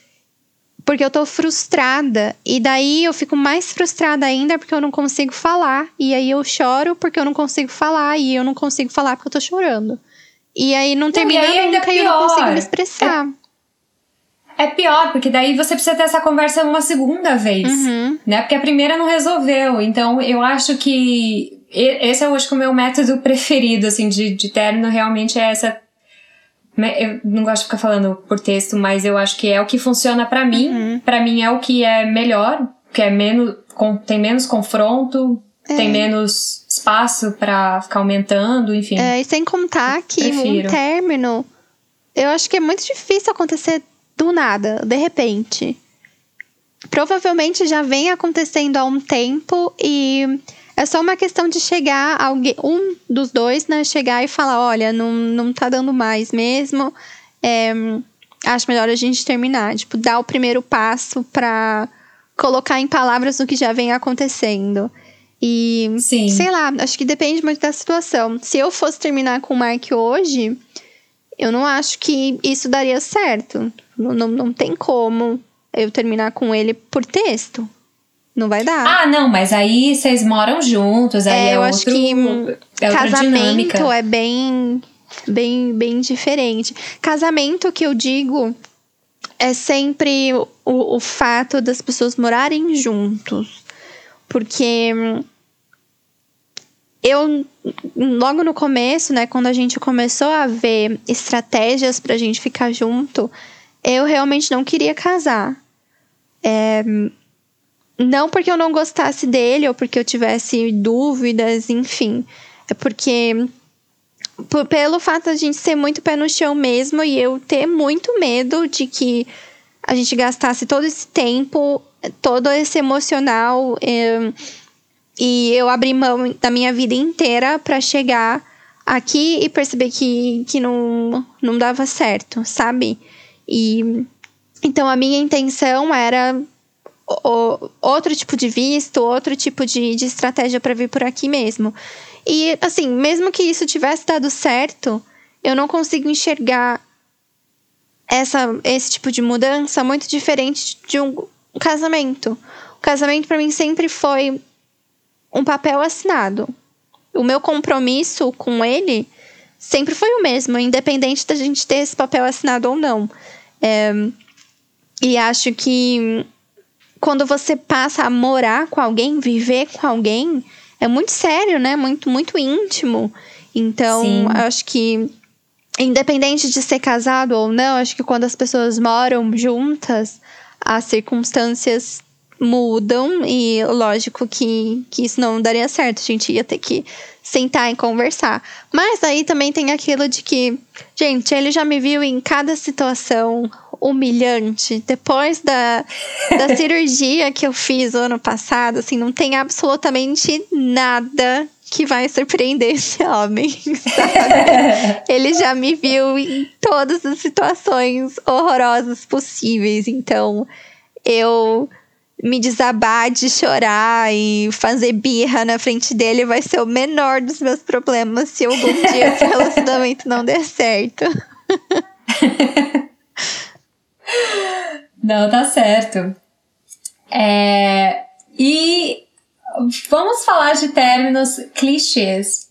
porque eu tô frustrada. E daí eu fico mais frustrada ainda porque eu não consigo falar. E aí eu choro porque eu não consigo falar. E eu não consigo falar porque eu tô chorando. E aí não termina e nunca e eu não consigo me expressar. É, é, pior, porque daí você precisa ter essa conversa uma segunda vez. Uhum. Né? Porque a primeira não resolveu. Então eu acho que. Esse é hoje o meu método (laughs) preferido, assim, de, de término, realmente é essa eu não gosto de ficar falando por texto, mas eu acho que é o que funciona para mim. Uhum. para mim é o que é melhor, que é menos, com, tem menos confronto, é. tem menos espaço para ficar aumentando, enfim. É, e sem contar que prefiro. um término, eu acho que é muito difícil acontecer do nada, de repente. Provavelmente já vem acontecendo há um tempo e é só uma questão de chegar, alguém, um dos dois, né, chegar e falar: olha, não, não tá dando mais mesmo. É, acho melhor a gente terminar. Tipo, dar o primeiro passo para colocar em palavras o que já vem acontecendo. E, Sim. sei lá, acho que depende muito da situação. Se eu fosse terminar com o Mark hoje, eu não acho que isso daria certo. Não, não, não tem como eu terminar com ele por texto. Não vai dar. Ah, não, mas aí vocês moram juntos, aí é, é eu outro, acho que é casamento é bem, bem, bem diferente. Casamento que eu digo é sempre o, o fato das pessoas morarem juntos. Porque eu, logo no começo, né, quando a gente começou a ver estratégias pra gente ficar junto, eu realmente não queria casar. É, não porque eu não gostasse dele ou porque eu tivesse dúvidas, enfim. É porque por, pelo fato de a gente ser muito pé no chão mesmo e eu ter muito medo de que a gente gastasse todo esse tempo, todo esse emocional eh, e eu abrir mão da minha vida inteira para chegar aqui e perceber que, que não, não dava certo, sabe? E então a minha intenção era o, outro tipo de visto, outro tipo de, de estratégia para vir por aqui mesmo. E, assim, mesmo que isso tivesse dado certo, eu não consigo enxergar essa, esse tipo de mudança muito diferente de um, casamento. O casamento, para mim, sempre foi um papel assinado. O meu compromisso com ele sempre foi o mesmo, independente da gente ter esse papel assinado ou não. É, e acho que quando você passa a morar com alguém, viver com alguém, é muito sério, né? Muito, muito íntimo. Então, Sim. acho que, independente de ser casado ou não, acho que quando as pessoas moram juntas, as circunstâncias mudam e lógico que, que isso não daria certo. A gente ia ter que sentar e conversar. Mas aí também tem aquilo de que, gente, ele já me viu em cada situação humilhante. Depois da, da (laughs) cirurgia que eu fiz o ano passado, assim, não tem absolutamente nada que vai surpreender esse homem, (laughs) sabe? Ele já me viu em todas as situações horrorosas possíveis. Então, eu me desabar de chorar e fazer birra na frente dele vai ser o menor dos meus problemas se algum dia esse (laughs) relacionamento não der certo. Não, tá certo. É, e vamos falar de términos clichês.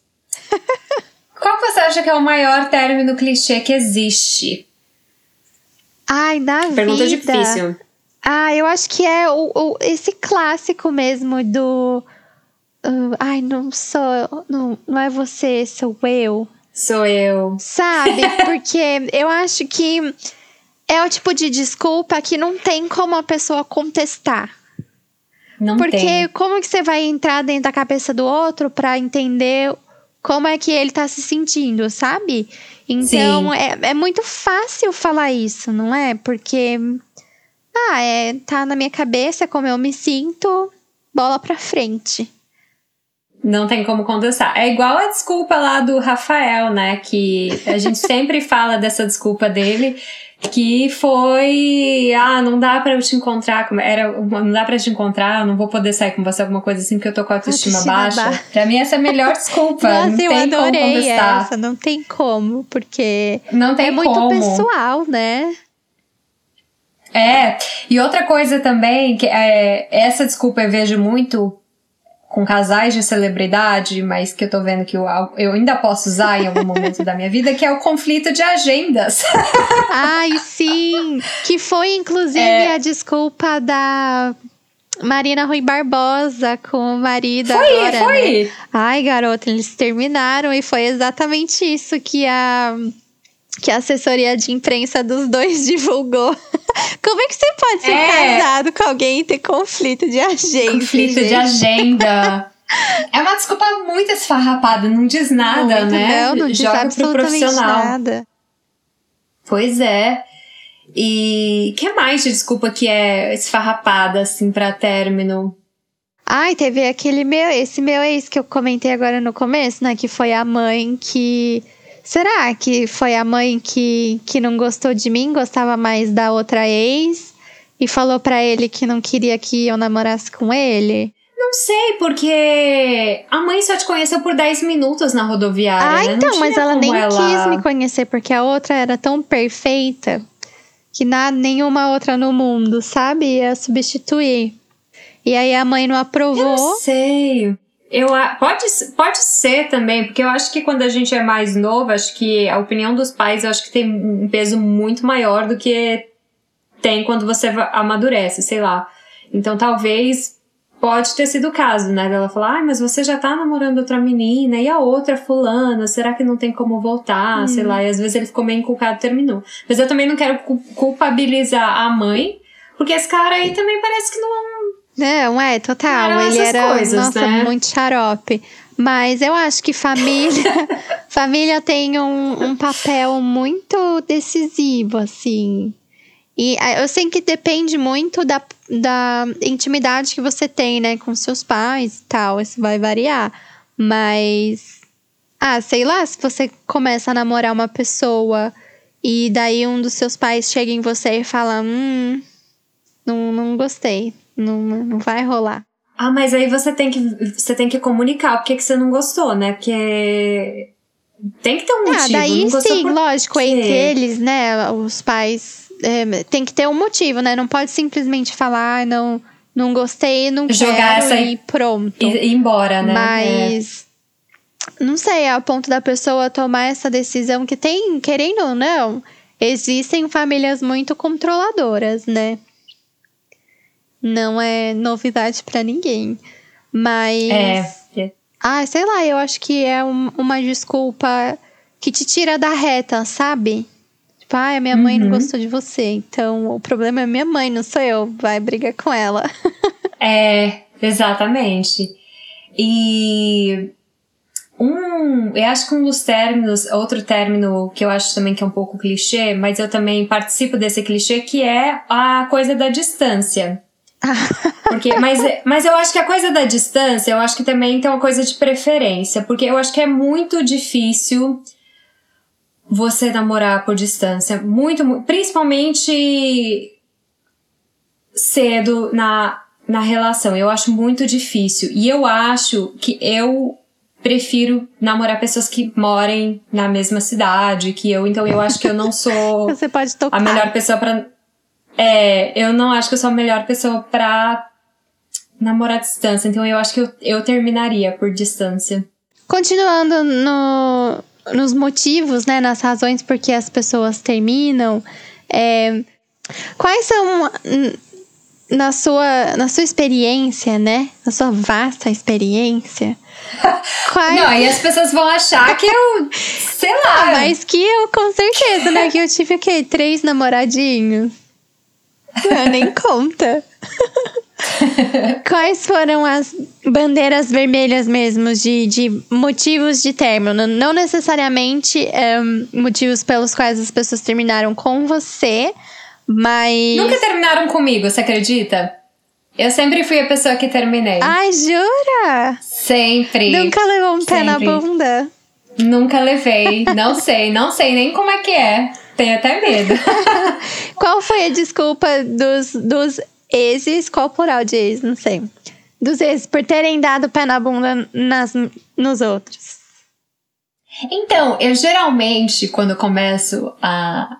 (laughs) Qual você acha que é o maior término clichê que existe? Ai, na Pergunta vida. difícil. Ah, eu acho que é o, o esse clássico mesmo do. Uh, ai, não sou. Não, não é você, sou eu. Sou eu. Sabe? (laughs) Porque eu acho que é o tipo de desculpa que não tem como a pessoa contestar. Não Porque tem. como que você vai entrar dentro da cabeça do outro para entender como é que ele tá se sentindo, sabe? Então é, é muito fácil falar isso, não é? Porque ah, é, tá na minha cabeça como eu me sinto, bola pra frente. Não tem como contestar. É igual a desculpa lá do Rafael, né? Que a gente (laughs) sempre fala dessa desculpa dele que foi, ah, não dá para eu te encontrar, era, não dá para te encontrar, eu não vou poder sair com você alguma coisa assim porque eu tô com a autoestima, autoestima baixa. baixa. Para mim essa é a melhor (laughs) desculpa, Nossa, não tem eu adorei como contestar. essa, não tem como, porque não tem é muito como. pessoal, né? É, e outra coisa também, que é, essa desculpa eu vejo muito com casais de celebridade, mas que eu tô vendo que eu, eu ainda posso usar em algum momento da minha vida, que é o conflito de agendas. (laughs) Ai, sim! Que foi, inclusive, é... a desculpa da Marina Rui Barbosa com o marido foi, agora, foi. Né? Ai, garota, eles terminaram e foi exatamente isso que a que a assessoria de imprensa dos dois (laughs) divulgou. Como é que você pode ser é. casado com alguém e ter conflito de agenda? Conflito gente? de agenda. É uma desculpa muito esfarrapada, não diz nada, muito, né? Não, não diz Joga absolutamente pro profissional. nada. Pois é. E que mais de desculpa que é esfarrapada, assim, pra término? Ai, teve aquele meu, esse meu ex que eu comentei agora no começo, né? Que foi a mãe que Será que foi a mãe que, que não gostou de mim, gostava mais da outra ex e falou para ele que não queria que eu namorasse com ele? Não sei, porque a mãe só te conheceu por 10 minutos na rodoviária. Ah, né? então, mas ela nem ela... quis me conhecer porque a outra era tão perfeita que nada, nenhuma outra no mundo, sabe? Ia substituir. E aí a mãe não aprovou. Eu não sei. Eu, pode, pode ser também, porque eu acho que quando a gente é mais novo, acho que a opinião dos pais eu acho que tem um peso muito maior do que tem quando você amadurece, sei lá. Então talvez pode ter sido o caso, né? Dela falar, ah, mas você já tá namorando outra menina e a outra fulana, será que não tem como voltar? Hum. Sei lá, e às vezes ele ficou meio inculcado e terminou. Mas eu também não quero culpabilizar a mãe, porque esse cara aí também parece que não não, é, total. Não ele era, coisas, nossa, né? muito xarope. Mas eu acho que família, (laughs) família tem um, um papel muito decisivo, assim. E ah, eu sei que depende muito da, da intimidade que você tem, né, com seus pais e tal. Isso vai variar. Mas, ah, sei lá, se você começa a namorar uma pessoa e daí um dos seus pais chega em você e fala: Hum, não, não gostei não, não vai rolar. Ah, mas aí você tem que, você tem que comunicar o que, você não gostou, né? Porque tem que ter um ah, motivo. Ah, daí sim, lógico, entre eles, né? Os pais é, tem que ter um motivo, né? Não pode simplesmente falar, ah, não, não gostei, não Jogar quero essa e pronto. E ir embora, né? Mas é. não sei, a ponto da pessoa tomar essa decisão que tem, querendo ou não, existem famílias muito controladoras, né? Não é novidade para ninguém. Mas. É. Ah, sei lá, eu acho que é um, uma desculpa que te tira da reta, sabe? Tipo, ah, minha mãe uhum. não gostou de você, então o problema é minha mãe, não sou eu. Vai brigar com ela. (laughs) é, exatamente. E um, eu acho que um dos términos, outro término que eu acho também que é um pouco clichê, mas eu também participo desse clichê, que é a coisa da distância. Porque, mas, mas eu acho que a coisa da distância, eu acho que também tem uma coisa de preferência. Porque eu acho que é muito difícil você namorar por distância. Muito, principalmente cedo na, na relação. Eu acho muito difícil. E eu acho que eu prefiro namorar pessoas que morem na mesma cidade que eu. Então eu acho que eu não sou (laughs) Você pode tocar. a melhor pessoa para é, eu não acho que eu sou a melhor pessoa pra namorar à distância, então eu acho que eu, eu terminaria por distância. Continuando no, nos motivos, né, nas razões por que as pessoas terminam, é, quais são, na sua, na sua experiência, né, na sua vasta experiência, (laughs) quais... Não, e as pessoas vão achar que eu, sei lá. Ah, mas que eu, com certeza, né, que eu tive o quê? Três namoradinhos. (laughs) nem conta. (laughs) Quais foram as bandeiras vermelhas mesmo de, de motivos de término? Não necessariamente um, motivos pelos quais as pessoas terminaram com você, mas. Nunca terminaram comigo, você acredita? Eu sempre fui a pessoa que terminei. Ai, jura? Sempre. Nunca levou um sempre. pé na bunda? Nunca levei. Não sei, não sei nem como é que é. Tenho até medo. (laughs) Qual foi a desculpa dos, dos exes? Qual o plural de ex? Não sei. Dos exes, por terem dado pé na bunda nas, nos outros. Então, eu geralmente, quando começo a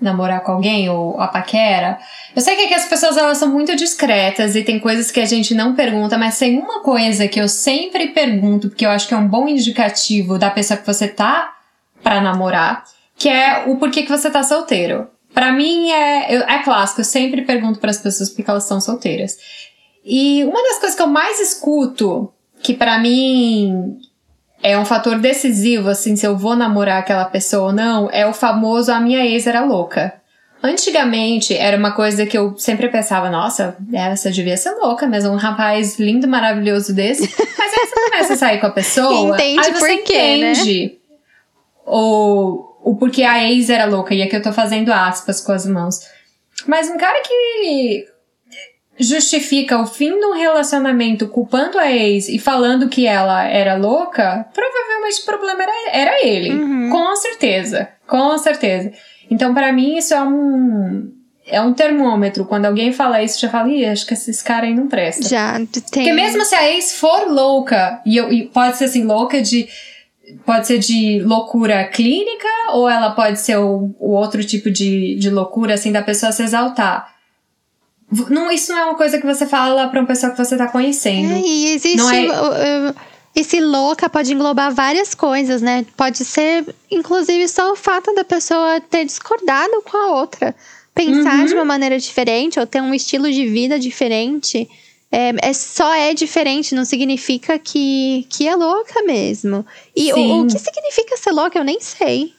namorar com alguém ou a paquera, eu sei que, as pessoas elas são muito discretas e tem coisas que a gente não pergunta, mas tem uma coisa que eu sempre pergunto, porque eu acho que é um bom indicativo da pessoa que você tá para namorar, que é o porquê que você tá solteiro. Para mim é, é clássico, eu sempre pergunto para as pessoas porque elas são solteiras. E uma das coisas que eu mais escuto, que para mim é um fator decisivo, assim, se eu vou namorar aquela pessoa ou não, é o famoso a minha ex era louca. Antigamente era uma coisa que eu sempre pensava, nossa, essa devia ser louca mesmo, um rapaz lindo, maravilhoso desse. Mas aí você começa a sair com a pessoa, (laughs) entende aí você por quê, né? entende né? o, o porquê a ex era louca, e aqui eu tô fazendo aspas com as mãos. Mas um cara que justifica o fim de um relacionamento culpando a ex e falando que ela era louca, provavelmente o problema era, era ele. Uhum. Com certeza. Com certeza. Então, para mim, isso é um. É um termômetro. Quando alguém fala isso, já fala, Ih, acho que esses caras aí não prestam. Já tem. Porque mesmo se a ex for louca, e, eu, e pode ser assim, louca de. Pode ser de loucura clínica, ou ela pode ser o, o outro tipo de, de loucura, assim, da pessoa se exaltar. Não, isso não é uma coisa que você fala pra uma pessoa que você tá conhecendo. É, e existe. Não é... Esse louca pode englobar várias coisas, né? Pode ser, inclusive, só o fato da pessoa ter discordado com a outra. Pensar Uhum. de uma maneira diferente ou ter um estilo de vida diferente. É, é só é diferente, não significa que, que é louca mesmo. E o, o que significa ser louca, eu nem sei.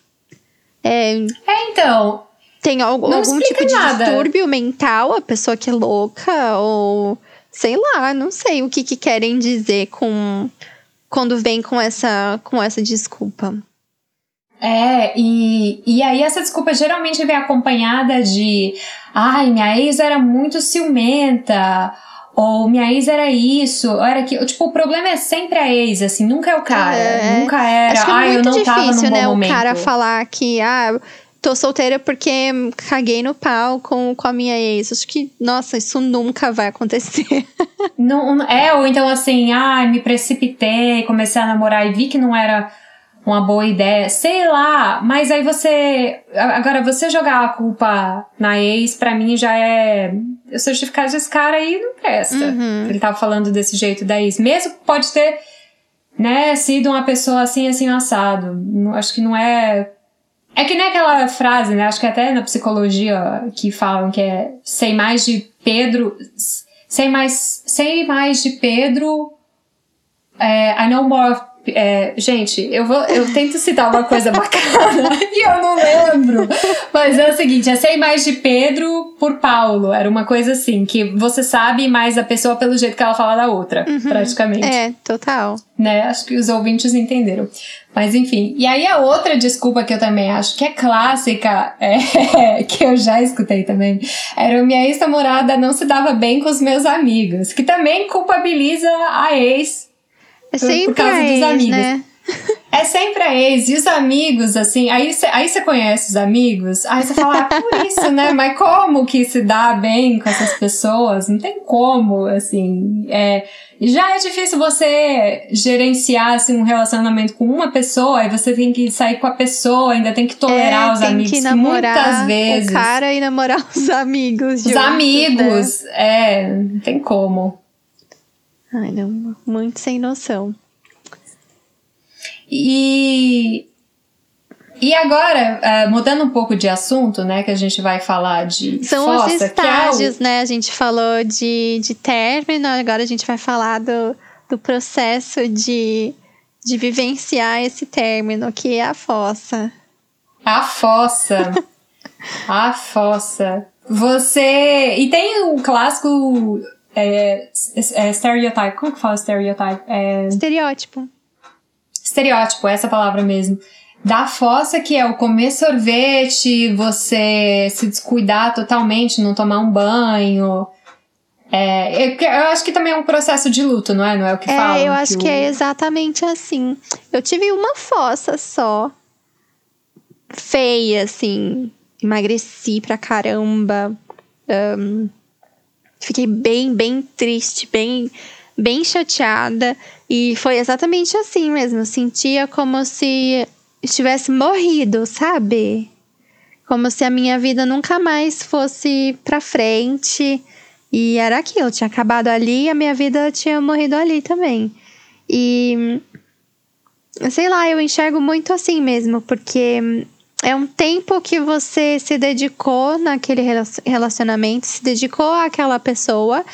É, É, então. tem algum, algum tipo de nada. distúrbio mental, a pessoa que é louca, ou sei lá, não sei o que, que querem dizer com quando vem com essa, com essa desculpa. É, e, e aí essa desculpa geralmente vem acompanhada de ai, minha ex era muito ciumenta, ou minha ex era isso, ou era que. Tipo, o problema é sempre a ex, assim, nunca é o cara. É, nunca era, Acho que é ai, eu muito não tava difícil, num bom né, momento. o cara falar que, ah, tô solteira porque caguei no pau com, com a minha ex. Acho que, nossa, isso nunca vai acontecer. Não, é, ou então assim, ai, me precipitei, comecei a namorar e vi que não era uma boa ideia, sei lá, mas aí você. Agora, você jogar a culpa na ex, pra mim já é. Eu certificar esse cara aí não presta. Uhum. Ele tava falando desse jeito da ex. Mesmo que pode ter, né, sido uma pessoa assim, assim, assado. Acho que não é. É que nem aquela frase, né? Acho que até na psicologia que falam que é sei mais de Pedro. Sei mais, sei mais de Pedro. É, I know more. É, gente, eu vou, eu tento citar uma coisa bacana (laughs) e eu não lembro. Mas é o seguinte, é sei mais de Pedro por Paulo. Era uma coisa assim, que você sabe mais a pessoa pelo jeito que ela fala da outra, praticamente é, total. né? Acho que os ouvintes entenderam. Mas enfim. E aí a outra desculpa que eu também acho que é clássica, é, (laughs) que eu já escutei também, era minha ex-namorada não se dava bem com os meus amigos, que também culpabiliza a ex. É por sempre causa a dos ex, amigos. né? (laughs) É sempre a ex. E os amigos, assim, aí você aí conhece os amigos, aí você fala, ah, por (laughs) isso, né? Mas como que se dá bem com essas pessoas? Não tem como, assim. É, já é difícil você gerenciar assim, um relacionamento com uma pessoa, aí você tem que sair com a pessoa, ainda tem que tolerar é, os tem amigos. que namorar muitas vezes. o cara e namorar (laughs) os amigos. os juntos, né? amigos, é, não tem como. Ai, não, muito sem noção. E, e agora, eh, mudando um pouco de assunto, né, que a gente vai falar de São fossa, os que é o- estágios, né? A gente falou de, de término, agora a gente vai falar do, do processo de, de vivenciar esse término, que é a fossa. A fossa. (laughs) a fossa. Você. E tem o clássico. É, é, stereotype. Como que fala stereotype? É, Estereótipo. estereótipo, essa palavra mesmo. Da fossa, que é o comer sorvete, você se descuidar totalmente, não tomar um banho. É, eu, eu acho que também é um processo de luto, não é? Não é o que falam? É, eu acho que o- é exatamente assim. Eu tive uma fossa só. feia, assim. Emagreci pra caramba. Um, fiquei bem, bem triste, bem, bem chateada. E foi exatamente assim mesmo. Eu sentia como se estivesse morrido, sabe? Como se a minha vida nunca mais fosse pra frente. E era aquilo, tinha acabado ali e a minha vida tinha morrido ali também. E sei lá, eu enxergo muito assim mesmo, porque é um tempo que você se dedicou naquele relacionamento, se dedicou àquela pessoa,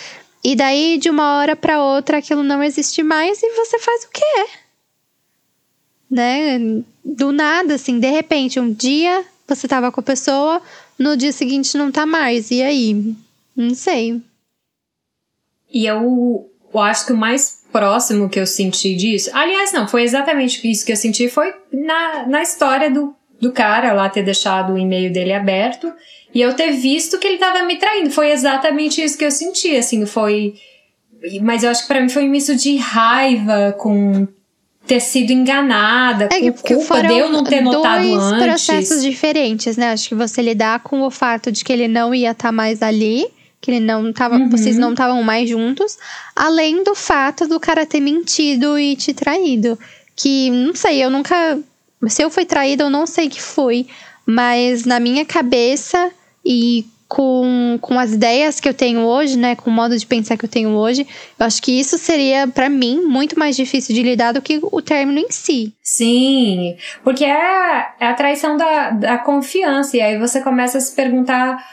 e daí de uma hora para outra aquilo não existe mais e você faz o quê? Né? Do nada, assim, de repente, um dia você tava com a pessoa, no dia seguinte não tá mais. E aí? Não sei. E eu, eu acho que o mais próximo que eu senti disso. Aliás, não, foi exatamente isso que eu senti. Foi na, na história do, do cara lá ter deixado o e-mail dele aberto e eu ter visto que ele tava me traindo. Foi exatamente isso que eu senti, assim, foi. Mas eu acho que para mim foi um misto de raiva com ter sido enganada, é, com culpa de eu não ter notado dois antes. processos diferentes, né? Acho que você lidar com o fato de que ele não ia estar tá mais ali que ele não tava, uhum. vocês não estavam mais juntos, além do fato do cara ter mentido e te traído, que não sei, eu nunca, se eu fui traída, eu não sei que fui, mas na minha cabeça e com, com as ideias que eu tenho hoje, né, com o modo de pensar que eu tenho hoje, eu acho que isso seria para mim muito mais difícil de lidar do que o término em si. Sim, porque é, é a traição da, da confiança e aí você começa a se perguntar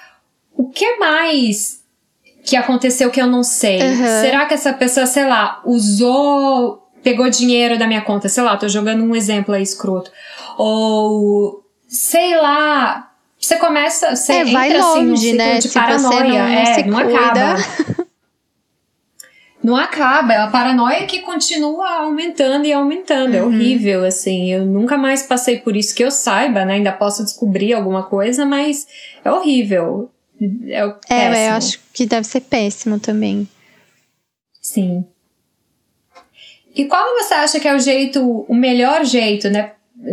o que mais que aconteceu que eu não sei. Uhum. Será que essa pessoa, sei lá, usou, pegou dinheiro da minha conta? Sei lá, tô jogando um exemplo aí escroto. Ou, sei lá, você começa, você é, vai entra longe, assim, né? de paranoia. não, é, não acaba. (laughs) não acaba, é uma paranoia que continua aumentando e aumentando. É uhum. Horrível, assim. Eu nunca mais passei por isso que eu saiba, né? Ainda posso descobrir alguma coisa, mas é horrível. É, o é eu acho que deve ser péssimo também. Sim. E qual você acha que é o jeito, o melhor jeito, né?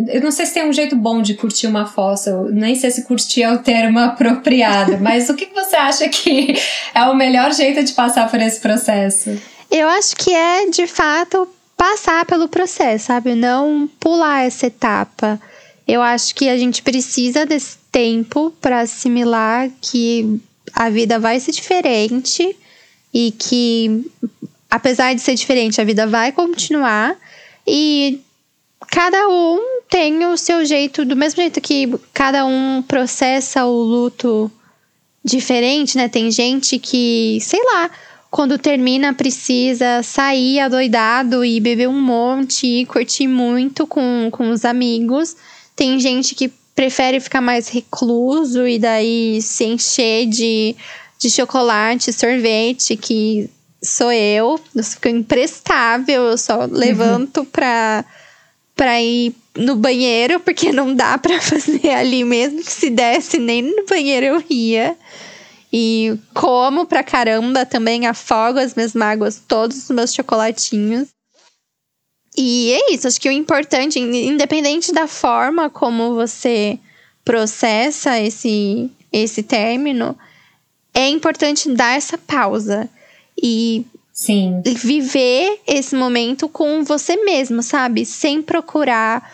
Eu não sei se tem um jeito bom de curtir uma fossa, nem sei se curtir é o termo (laughs) apropriado, mas o que você acha que é o melhor jeito de passar por esse processo? Eu acho que é, de fato, passar pelo processo, sabe? Não pular essa etapa. Eu acho que a gente precisa desse tempo para assimilar que a vida vai ser diferente e que, apesar de ser diferente, a vida vai continuar e cada um tem o seu jeito, do mesmo jeito que cada um processa o luto diferente, né? Tem gente que, sei lá, quando termina precisa sair adoidado e beber um monte e curtir muito com, com os amigos. Tem gente que prefere ficar mais recluso e daí se encher de, de chocolate, sorvete, que sou eu. Eu fico imprestável, eu só uhum. levanto pra, pra ir no banheiro, porque não dá pra (laughs) fazer ali mesmo se desse, nem no banheiro eu ia. E como pra caramba também, afogo as minhas mágoas, todos os meus chocolatinhos. E é isso, acho que o importante, independente da forma como você processa esse, esse término, é importante dar essa pausa e Sim. viver esse momento com você mesmo, sabe? Sem procurar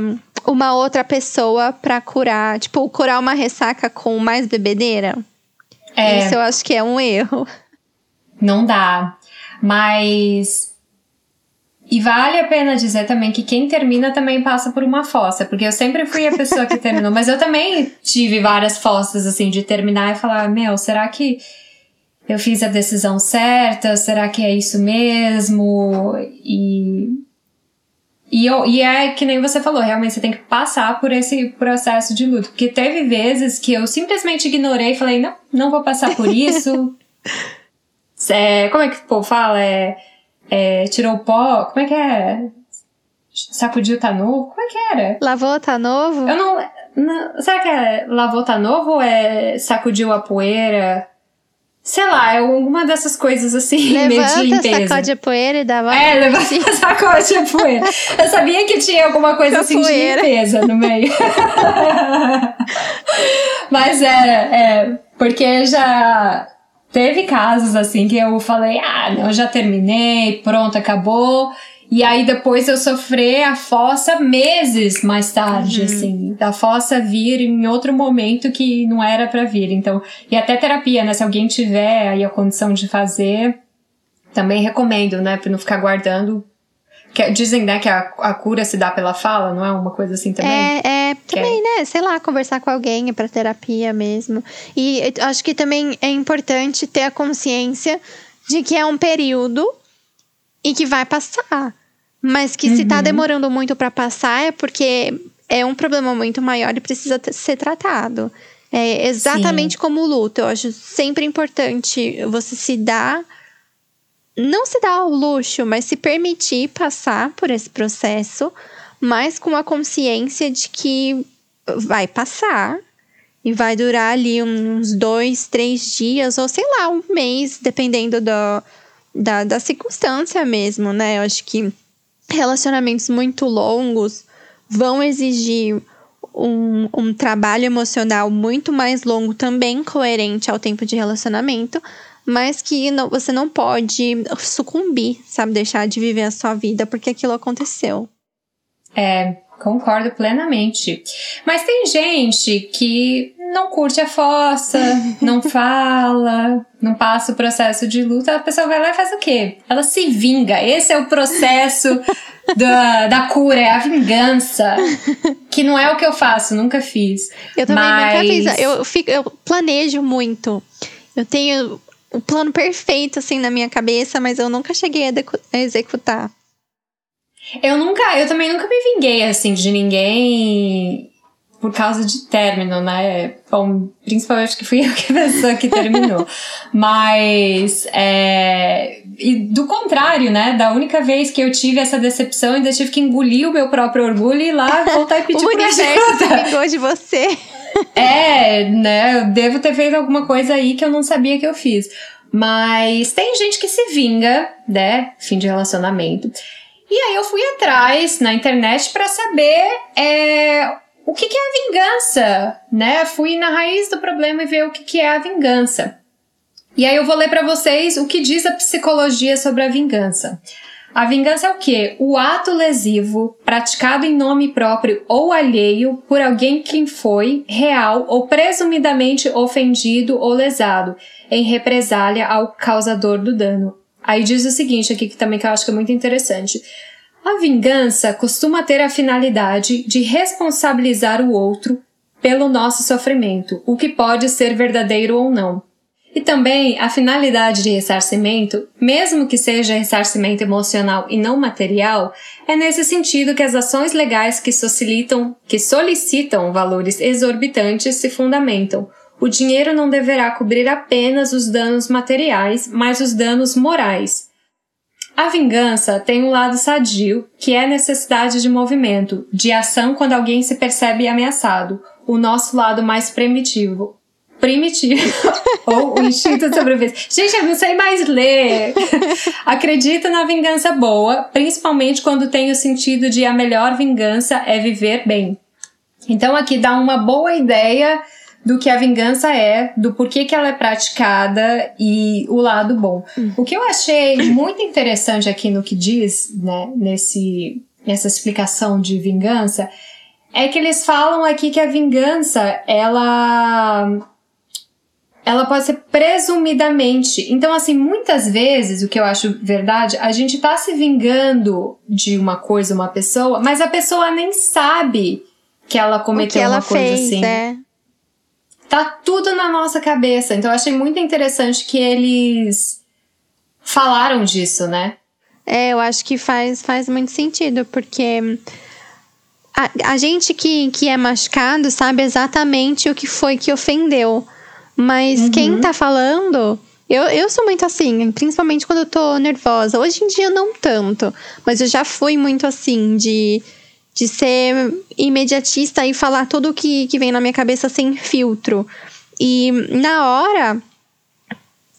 um, uma outra pessoa para curar, tipo, curar uma ressaca com mais bebedeira. É. Isso eu acho que é um erro. Não dá. Mas e vale a pena dizer também que quem termina também passa por uma fossa, porque eu sempre fui a pessoa que terminou, mas eu também tive várias fossas assim de terminar e falar: "Meu, será que eu fiz a decisão certa? Será que é isso mesmo?" E e, eu, e é que nem você falou, realmente você tem que passar por esse processo de luto. Porque teve vezes que eu simplesmente ignorei e falei, não, não vou passar por (laughs) isso. é, como é que o povo fala? É, é, tirou o pó. Como é que é? Sacudiu tá novo? Como é que era? Lavou tá novo? Eu não. não será que é lavou tá novo ou é sacudiu a poeira? Sei lá, é alguma dessas coisas assim, levanta, (laughs) meio de limpeza. sacode a poeira e dá uma É, levanta, (laughs) sacode a poeira. Eu sabia que tinha alguma coisa assim de limpeza no meio. (laughs) Mas era, é, porque já teve casos assim que eu falei, ah, não, já terminei, pronto, acabou. E aí depois eu sofri a fossa meses mais tarde, Uhum. assim, da fossa vir em outro momento que não era pra vir. Então, e até terapia, né? Se alguém tiver aí a condição de fazer, também recomendo, né? Pra não ficar guardando. Que, dizem, né, que a, a cura se dá pela fala, não é uma coisa assim também? É, é também, né? Sei lá, conversar com alguém para terapia mesmo. E acho que também é importante ter a consciência de que é um período e que vai passar. Mas que se tá Uhum. demorando muito para passar é porque é um problema muito maior e precisa ser tratado. É exatamente como o luto. Eu acho sempre importante você se dar. Não se dar ao luxo, mas se permitir passar por esse processo, mas com a consciência de que vai passar e vai durar ali uns dois, três dias, ou sei lá, um mês, dependendo do, da, da circunstância mesmo, né? Eu acho que relacionamentos muito longos vão exigir um, um trabalho emocional muito mais longo, também coerente ao tempo de relacionamento, mas que não, você não pode sucumbir, sabe? Deixar de viver a sua vida porque aquilo aconteceu. É, concordo plenamente. Mas tem gente que não curte a fossa, (laughs) não fala, não passa o processo de luta, a pessoa vai lá e faz o quê? Ela se vinga. Esse é o processo (laughs) da, da cura, é a vingança. Que não é o que eu faço, nunca fiz. Eu também nunca Mas- fiz. Eu, fico, eu planejo muito. Eu tenho o plano perfeito, assim, na minha cabeça, mas eu nunca cheguei a executar. Eu nunca, eu também nunca me vinguei assim de ninguém por causa de término, né? Bom, principalmente que fui (laughs) eu que a pessoa que terminou. Mas é, e do contrário, né? Da única vez que eu tive essa decepção, ainda tive que engolir o meu próprio orgulho e ir lá voltar e (laughs) pedir se ajuda. vingou de você. (laughs) É, né? Eu devo ter feito alguma coisa aí que eu não sabia que eu fiz. Mas tem gente que se vinga, né? Fim de relacionamento. E aí eu fui atrás na internet pra saber é, o que, que é a vingança, né? Fui na raiz do problema e ver o que, que é a vingança. E aí eu vou ler pra vocês o que diz a psicologia sobre a vingança. A vingança é o quê? O ato lesivo praticado em nome próprio ou alheio por alguém quem foi, real ou presumidamente ofendido ou lesado, em represália ao causador do dano. Aí diz o seguinte aqui que também que eu acho que é muito interessante. A vingança costuma ter a finalidade de responsabilizar o outro pelo nosso sofrimento, o que pode ser verdadeiro ou não. E também a finalidade de ressarcimento, mesmo que seja ressarcimento emocional e não material, é nesse sentido que as ações legais que solicitam, que solicitam valores exorbitantes se fundamentam. O dinheiro não deverá cobrir apenas os danos materiais, mas os danos morais. A vingança tem um lado sadio, que é a necessidade de movimento, de ação quando alguém se percebe ameaçado, o nosso lado mais primitivo. Primitivo. (laughs) Ou o instinto de sobrevivência. Gente, eu não sei mais ler. (laughs) Acredito na vingança boa, principalmente quando tem o sentido de a melhor vingança é viver bem. Então aqui dá uma boa ideia do que a vingança é, do porquê que ela é praticada e o lado bom. O que eu achei muito interessante aqui no que diz, né, nesse, nessa explicação de vingança, é que eles falam aqui que a vingança, ela ela pode ser presumidamente. Então, assim, muitas vezes, o que eu acho verdade, a gente tá se vingando de uma coisa, uma pessoa, mas a pessoa nem sabe que ela cometeu que ela uma coisa fez, assim. é. Tá tudo na nossa cabeça. Então, eu achei muito interessante que eles falaram disso, né? É, eu acho que faz, faz muito sentido, porque a, a gente que, que é machucado sabe exatamente o que foi que ofendeu. Mas quem tá falando. Eu, eu sou muito assim, principalmente quando eu tô nervosa. Hoje em dia, não tanto. Mas eu já fui muito assim, de, de ser imediatista e falar tudo que, que vem na minha cabeça sem filtro. E na hora,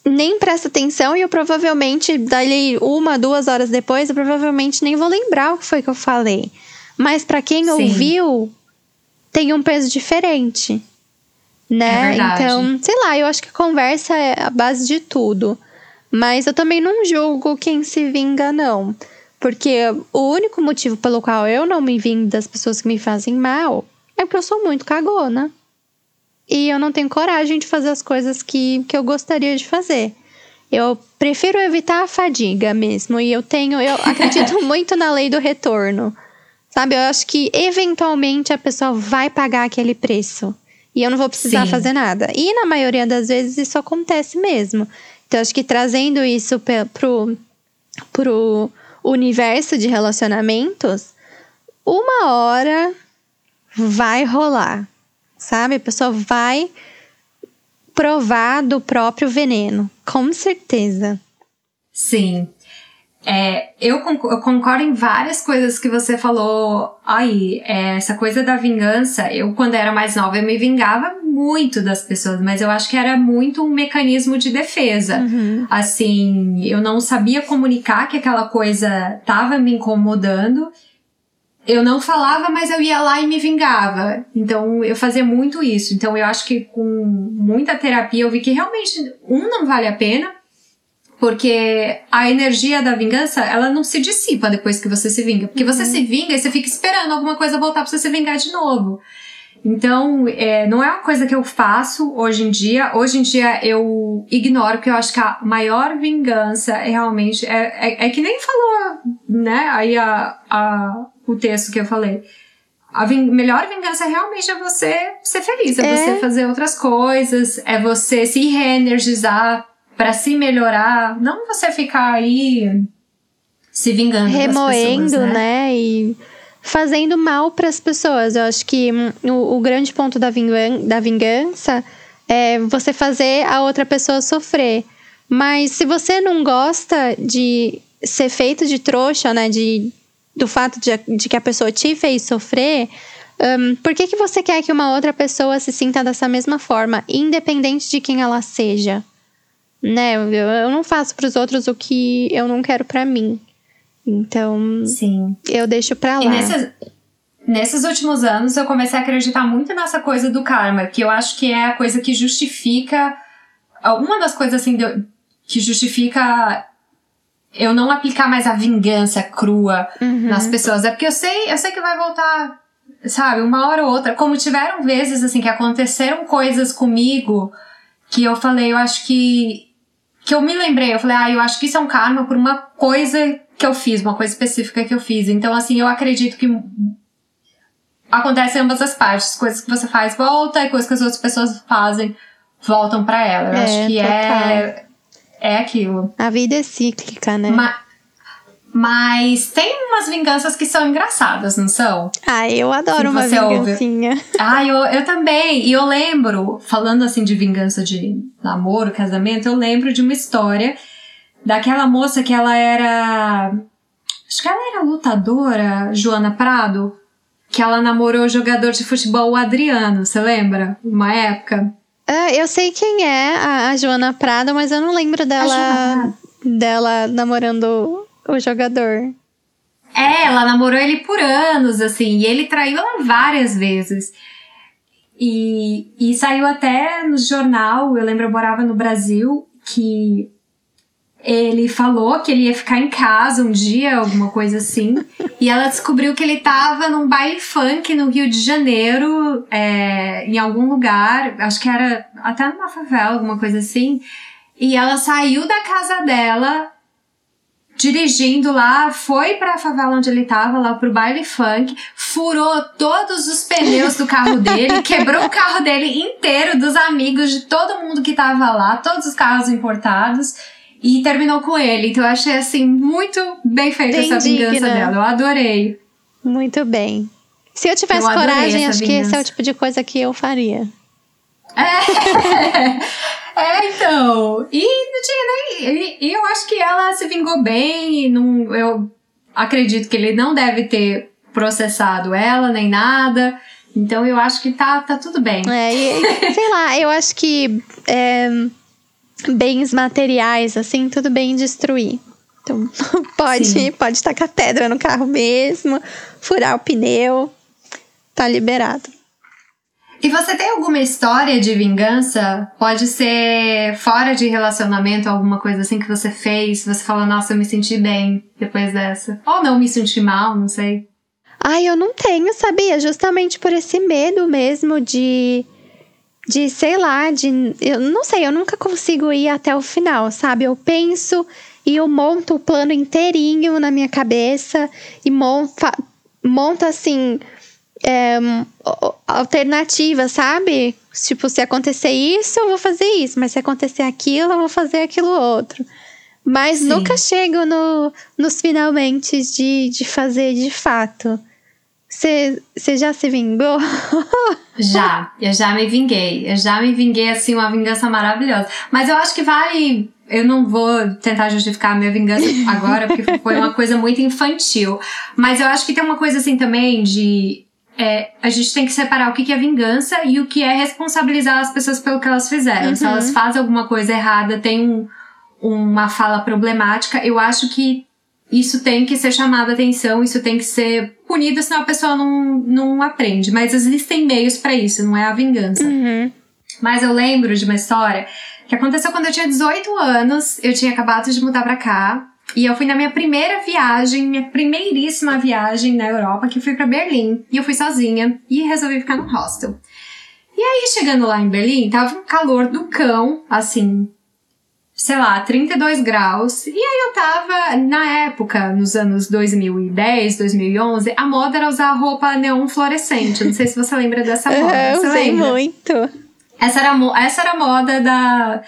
nem presta atenção e eu provavelmente, dali uma, duas horas depois, eu provavelmente nem vou lembrar o que foi que eu falei. Mas para quem Sim. ouviu, tem um peso diferente. Né? É então, sei lá, eu acho que conversa é a base de tudo. Mas eu também não julgo quem se vinga, não. Porque o único motivo pelo qual eu não me vingo das pessoas que me fazem mal é porque eu sou muito cagona. E eu não tenho coragem de fazer as coisas que, que eu gostaria de fazer. Eu prefiro evitar a fadiga mesmo. E eu tenho. Eu (laughs) acredito muito na lei do retorno. Sabe? Eu acho que eventualmente a pessoa vai pagar aquele preço. E eu não vou precisar Sim. fazer nada. E na maioria das vezes isso acontece mesmo. Então, acho que trazendo isso pro, pro universo de relacionamentos, uma hora vai rolar sabe? A pessoa vai provar do próprio veneno, com certeza. Sim. É, eu, concordo em várias coisas que você falou aí. É, essa coisa da vingança, eu, quando era mais nova, eu me vingava muito das pessoas, mas eu acho que era muito um mecanismo de defesa. Uhum. Assim, eu não sabia comunicar que aquela coisa estava me incomodando eu não falava, mas eu ia lá e me vingava. Então eu fazia muito isso. Então eu acho que com muita terapia eu vi que realmente um não vale a pena, porque a energia da vingança, ela não se dissipa depois que você se vinga, porque uhum. você se vinga e você fica esperando alguma coisa voltar para você se vingar de novo. Então, é, não é uma coisa que eu faço hoje em dia. Hoje em dia eu ignoro, porque eu acho que a maior vingança é realmente. É, é, é que nem falou, né? Aí a, a, o texto que eu falei. A ving melhor vingança realmente é você ser feliz, é, é, você fazer outras coisas, é você se reenergizar para se melhorar, não você ficar aí se vingando remoendo, pessoas, né? né? E fazendo mal para as pessoas. Eu acho que o, o grande ponto da, vingan da vingança é você fazer a outra pessoa sofrer. Mas se você não gosta de ser feito de trouxa, né? De do fato de, de que a pessoa te fez sofrer, um, por que, que você quer que uma outra pessoa se sinta dessa mesma forma, independente de quem ela seja? Né? Eu, eu não faço para os outros o que eu não quero para mim. Então, Sim. eu deixo pra lá. E nesses, nesses últimos anos, eu comecei a acreditar muito nessa coisa do karma, que eu acho que é a coisa que justifica. Uma das coisas assim que justifica eu não aplicar mais a vingança crua uhum. nas pessoas. É porque eu sei, eu sei que vai voltar, sabe, uma hora ou outra. Como tiveram vezes, assim, que aconteceram coisas comigo que eu falei, eu acho que. Que eu me lembrei, eu falei, ah, eu acho que isso é um karma por uma coisa que eu fiz, uma coisa específica que eu fiz. Então, assim, eu acredito que acontece em ambas as partes. Coisas que você faz volta e coisas que as outras pessoas fazem voltam para ela. Eu é, acho que é total. é é aquilo. A vida é cíclica, né? Ma mas tem umas vinganças que são engraçadas, não são? Ah, eu adoro uma vingancinha. Ouve. Ah, eu, eu também. E eu lembro, falando assim de vingança de namoro, casamento, eu lembro de uma história daquela moça que ela era. Acho que ela era lutadora, Joana Prado, que ela namorou o jogador de futebol o Adriano, você lembra? Uma época. É, eu sei quem é a, a, Joana Prado, mas eu não lembro dela, dela namorando o jogador. É, ela namorou ele por anos, assim, e ele traiu ela várias vezes. E, e saiu até no jornal, eu lembro, eu morava no Brasil, que ele falou que ele ia ficar em casa um dia, alguma coisa assim. (laughs) e ela descobriu que ele tava num baile funk no Rio de Janeiro, é, em algum lugar, acho que era até numa favela, alguma coisa assim. E ela saiu da casa dela, dirigindo lá, foi para a favela onde ele tava, lá pro baile funk, furou todos os pneus do carro dele, (laughs) quebrou o carro dele inteiro, dos amigos, de todo mundo que tava lá, todos os carros importados e terminou com ele. Então eu achei assim muito bem feita essa vingança dela. Eu adorei. Muito bem. Se eu tivesse eu coragem, acho vingança. que esse é o tipo de coisa que eu faria. É, (laughs) é então. E não tinha nem. E, eu acho que ela se vingou bem. Não, eu acredito que ele não deve ter processado ela nem nada. Então eu acho que tá, tá tudo bem. É, e, sei lá, eu acho que. É bens materiais, assim, tudo bem destruir. Então, (laughs) pode, pode tacar pedra no carro mesmo, furar o pneu, tá liberado. E você tem alguma história de vingança? Pode ser fora de relacionamento, alguma coisa assim que você fez, você fala, nossa, eu me senti bem depois dessa. Ou não me senti mal, não sei. Ai, eu não tenho, sabia? Justamente por esse medo mesmo de. De, sei lá, de. Eu não sei, eu nunca consigo ir até o final, sabe? Eu penso e eu monto o plano inteirinho na minha cabeça e monto, monto assim é, alternativa, sabe? Tipo, se acontecer isso, eu vou fazer isso, mas se acontecer aquilo, eu vou fazer aquilo outro. Mas Sim. nunca chego no, nos finalmente de, de fazer de fato. Você já se vingou? (laughs) já, eu já me vinguei. Eu já me vinguei, assim, uma vingança maravilhosa. Mas eu acho que vai. Eu não vou tentar justificar a minha vingança agora, porque foi uma coisa muito infantil. Mas eu acho que tem uma coisa assim também de é, a gente tem que separar o que, é vingança e o que é responsabilizar as pessoas pelo que elas fizeram. Uhum. Se elas fazem alguma coisa errada, tem um, uma fala problemática, eu acho que isso tem que ser chamado a atenção, isso tem que ser punido, senão a pessoa não, não aprende. Mas existem meios para isso, não é a vingança. Uhum. Mas eu lembro de uma história que aconteceu quando eu tinha 18 anos, eu tinha acabado de mudar pra cá. E eu fui na minha primeira viagem, minha primeiríssima viagem na Europa, que fui para Berlim. E eu fui sozinha e resolvi ficar no hostel. E aí, chegando lá em Berlim, tava um calor do cão, assim, sei lá, 32 graus. E aí eu tava, na época, nos anos 2010, 2011, a moda era usar roupa neon fluorescente. Não sei se você lembra dessa (laughs) moda. Eu você usei lembra? muito. Essa era, essa era a moda da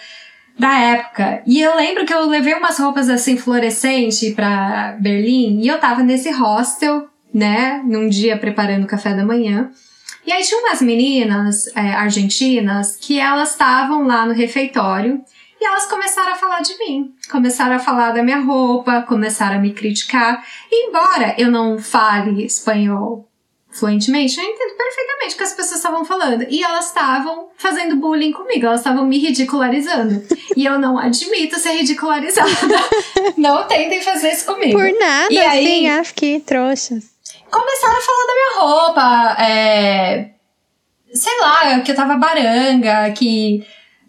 da época. E eu lembro que eu levei umas roupas assim fluorescente para Berlim e eu tava nesse hostel, né, num dia preparando café da manhã. E aí tinha umas meninas é, argentinas que elas estavam lá no refeitório e elas começaram a falar de mim, começaram a falar da minha roupa, começaram a me criticar. E embora eu não fale espanhol fluentemente, eu entendo perfeitamente o que as pessoas estavam falando. E elas estavam fazendo bullying comigo, elas estavam me ridicularizando. e eu não admito ser ridicularizada. (laughs) não tentem fazer isso comigo. Por nada, e aí, assim, acho que trouxas. Começaram a falar da minha roupa, é... sei lá, que eu tava baranga, que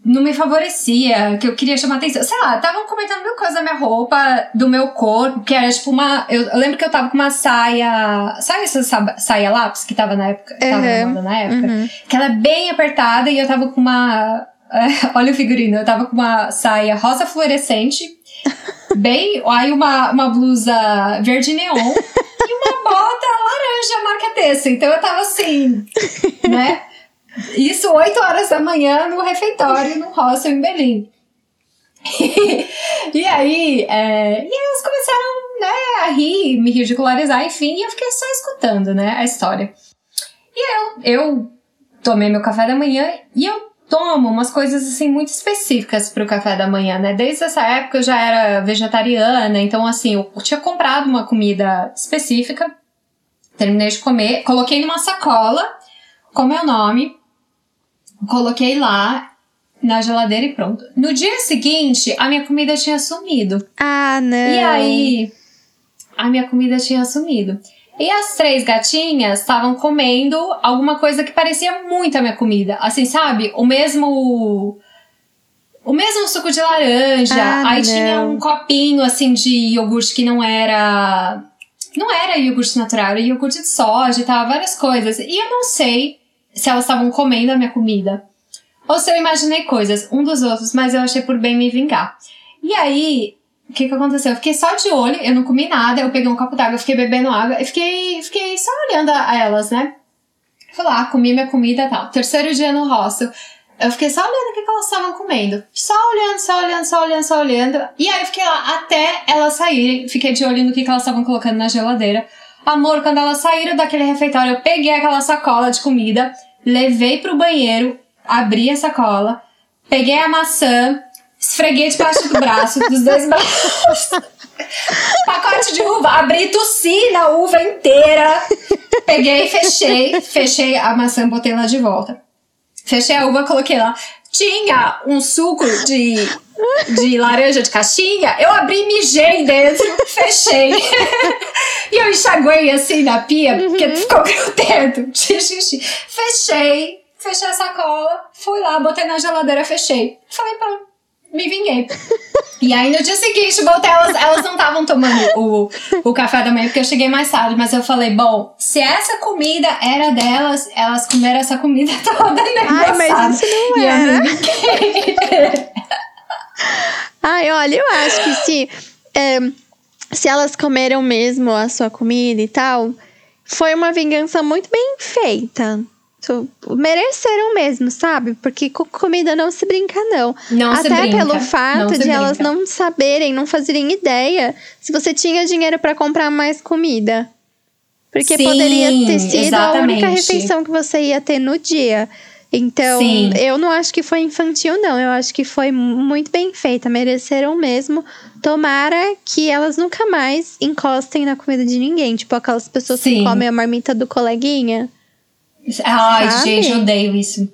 não me favorecia, que eu queria chamar atenção. Sei lá, estavam comentando mil coisas da minha roupa, do meu corpo, que era tipo uma. Eu, lembro que eu tava com uma saia. Sabe essa saia lápis que tava na época? Uhum. Tava na época? Uhum. Que ela é bem apertada e eu tava com uma. (laughs) olha o figurino, eu tava com uma saia rosa fluorescente, (laughs) bem. Aí uma, uma blusa verde neon e uma bota laranja marca Tessa. Então eu tava assim, (laughs) né? Isso 8 horas da manhã no refeitório no hostel em Berlim. (laughs) e aí, é, e aí elas começaram né, a rir, me ridicularizar, enfim, e eu fiquei só escutando, né, a história. E eu, eu tomei meu café da manhã e eu tomo umas coisas assim muito específicas para o café da manhã, né? Desde essa época eu já era vegetariana, então assim, eu tinha comprado uma comida específica, terminei de comer, coloquei numa sacola com meu nome, Coloquei lá na geladeira e pronto. No dia seguinte, a minha comida tinha sumido. Ah, não. E aí, a minha comida tinha sumido. E as três gatinhas estavam comendo alguma coisa que parecia muito a minha comida. Assim, sabe? O mesmo. O mesmo suco de laranja. Ah, aí não. tinha um copinho, assim, de iogurte que não era. Não era iogurte natural, era iogurte de soja e tal, várias coisas. E eu não sei se elas estavam comendo a minha comida. Ou se eu imaginei coisas um dos outros, mas eu achei por bem me vingar. E aí, o que que aconteceu? Eu fiquei só de olho, eu não comi nada, eu peguei um copo d'água, fiquei bebendo água e fiquei, fiquei só olhando a, elas, né? Fui lá, comi minha comida e tal. Terceiro dia no hostel, eu fiquei só olhando o que, que elas estavam comendo. Só olhando, só olhando, só olhando, só olhando. E aí eu fiquei lá até elas saírem, fiquei de olho no que, que elas estavam colocando na geladeira. Amor, quando elas saíram daquele refeitório, eu peguei aquela sacola de comida, levei pro banheiro, abri a sacola, peguei a maçã, esfreguei debaixo do braço, dos dois braços. (laughs) Pacote de uva, abri, tossi na uva inteira. Peguei, fechei, fechei a maçã, botei lá de volta. Fechei a uva, coloquei lá. Tinha um suco de, de laranja de caixinha, eu abri, mijei dentro, fechei. (laughs) e eu enxaguei assim na pia, uhum. porque ficou grudento. (laughs) Fechei, fechei a sacola, fui lá, botei na geladeira, fechei. Falei, pronto, me vinguei. E aí no dia seguinte, voltei, elas, elas não estavam tomando o, o café da manhã, porque eu cheguei mais tarde, mas eu falei, bom, se essa comida era delas, elas comeram essa comida (laughs) toda, né? Ai, mas isso não era. (laughs) Ai, olha, eu acho que se, é, se elas comeram mesmo a sua comida e tal, foi uma vingança muito bem feita mereceram mesmo, sabe? Porque com comida não se brinca, não. não Até pelo fato de brinca. elas não saberem, não fazerem ideia se você tinha dinheiro para comprar mais comida. Porque Sim, poderia ter sido exatamente. a única refeição que você ia ter no dia. Então, Sim. eu não acho que foi infantil, não. Eu acho que foi muito bem feita. Mereceram mesmo. Tomara que elas nunca mais encostem na comida de ninguém. Tipo aquelas pessoas Sim. que comem a marmita do coleguinha. Ai, Sabe? gente, eu odeio isso.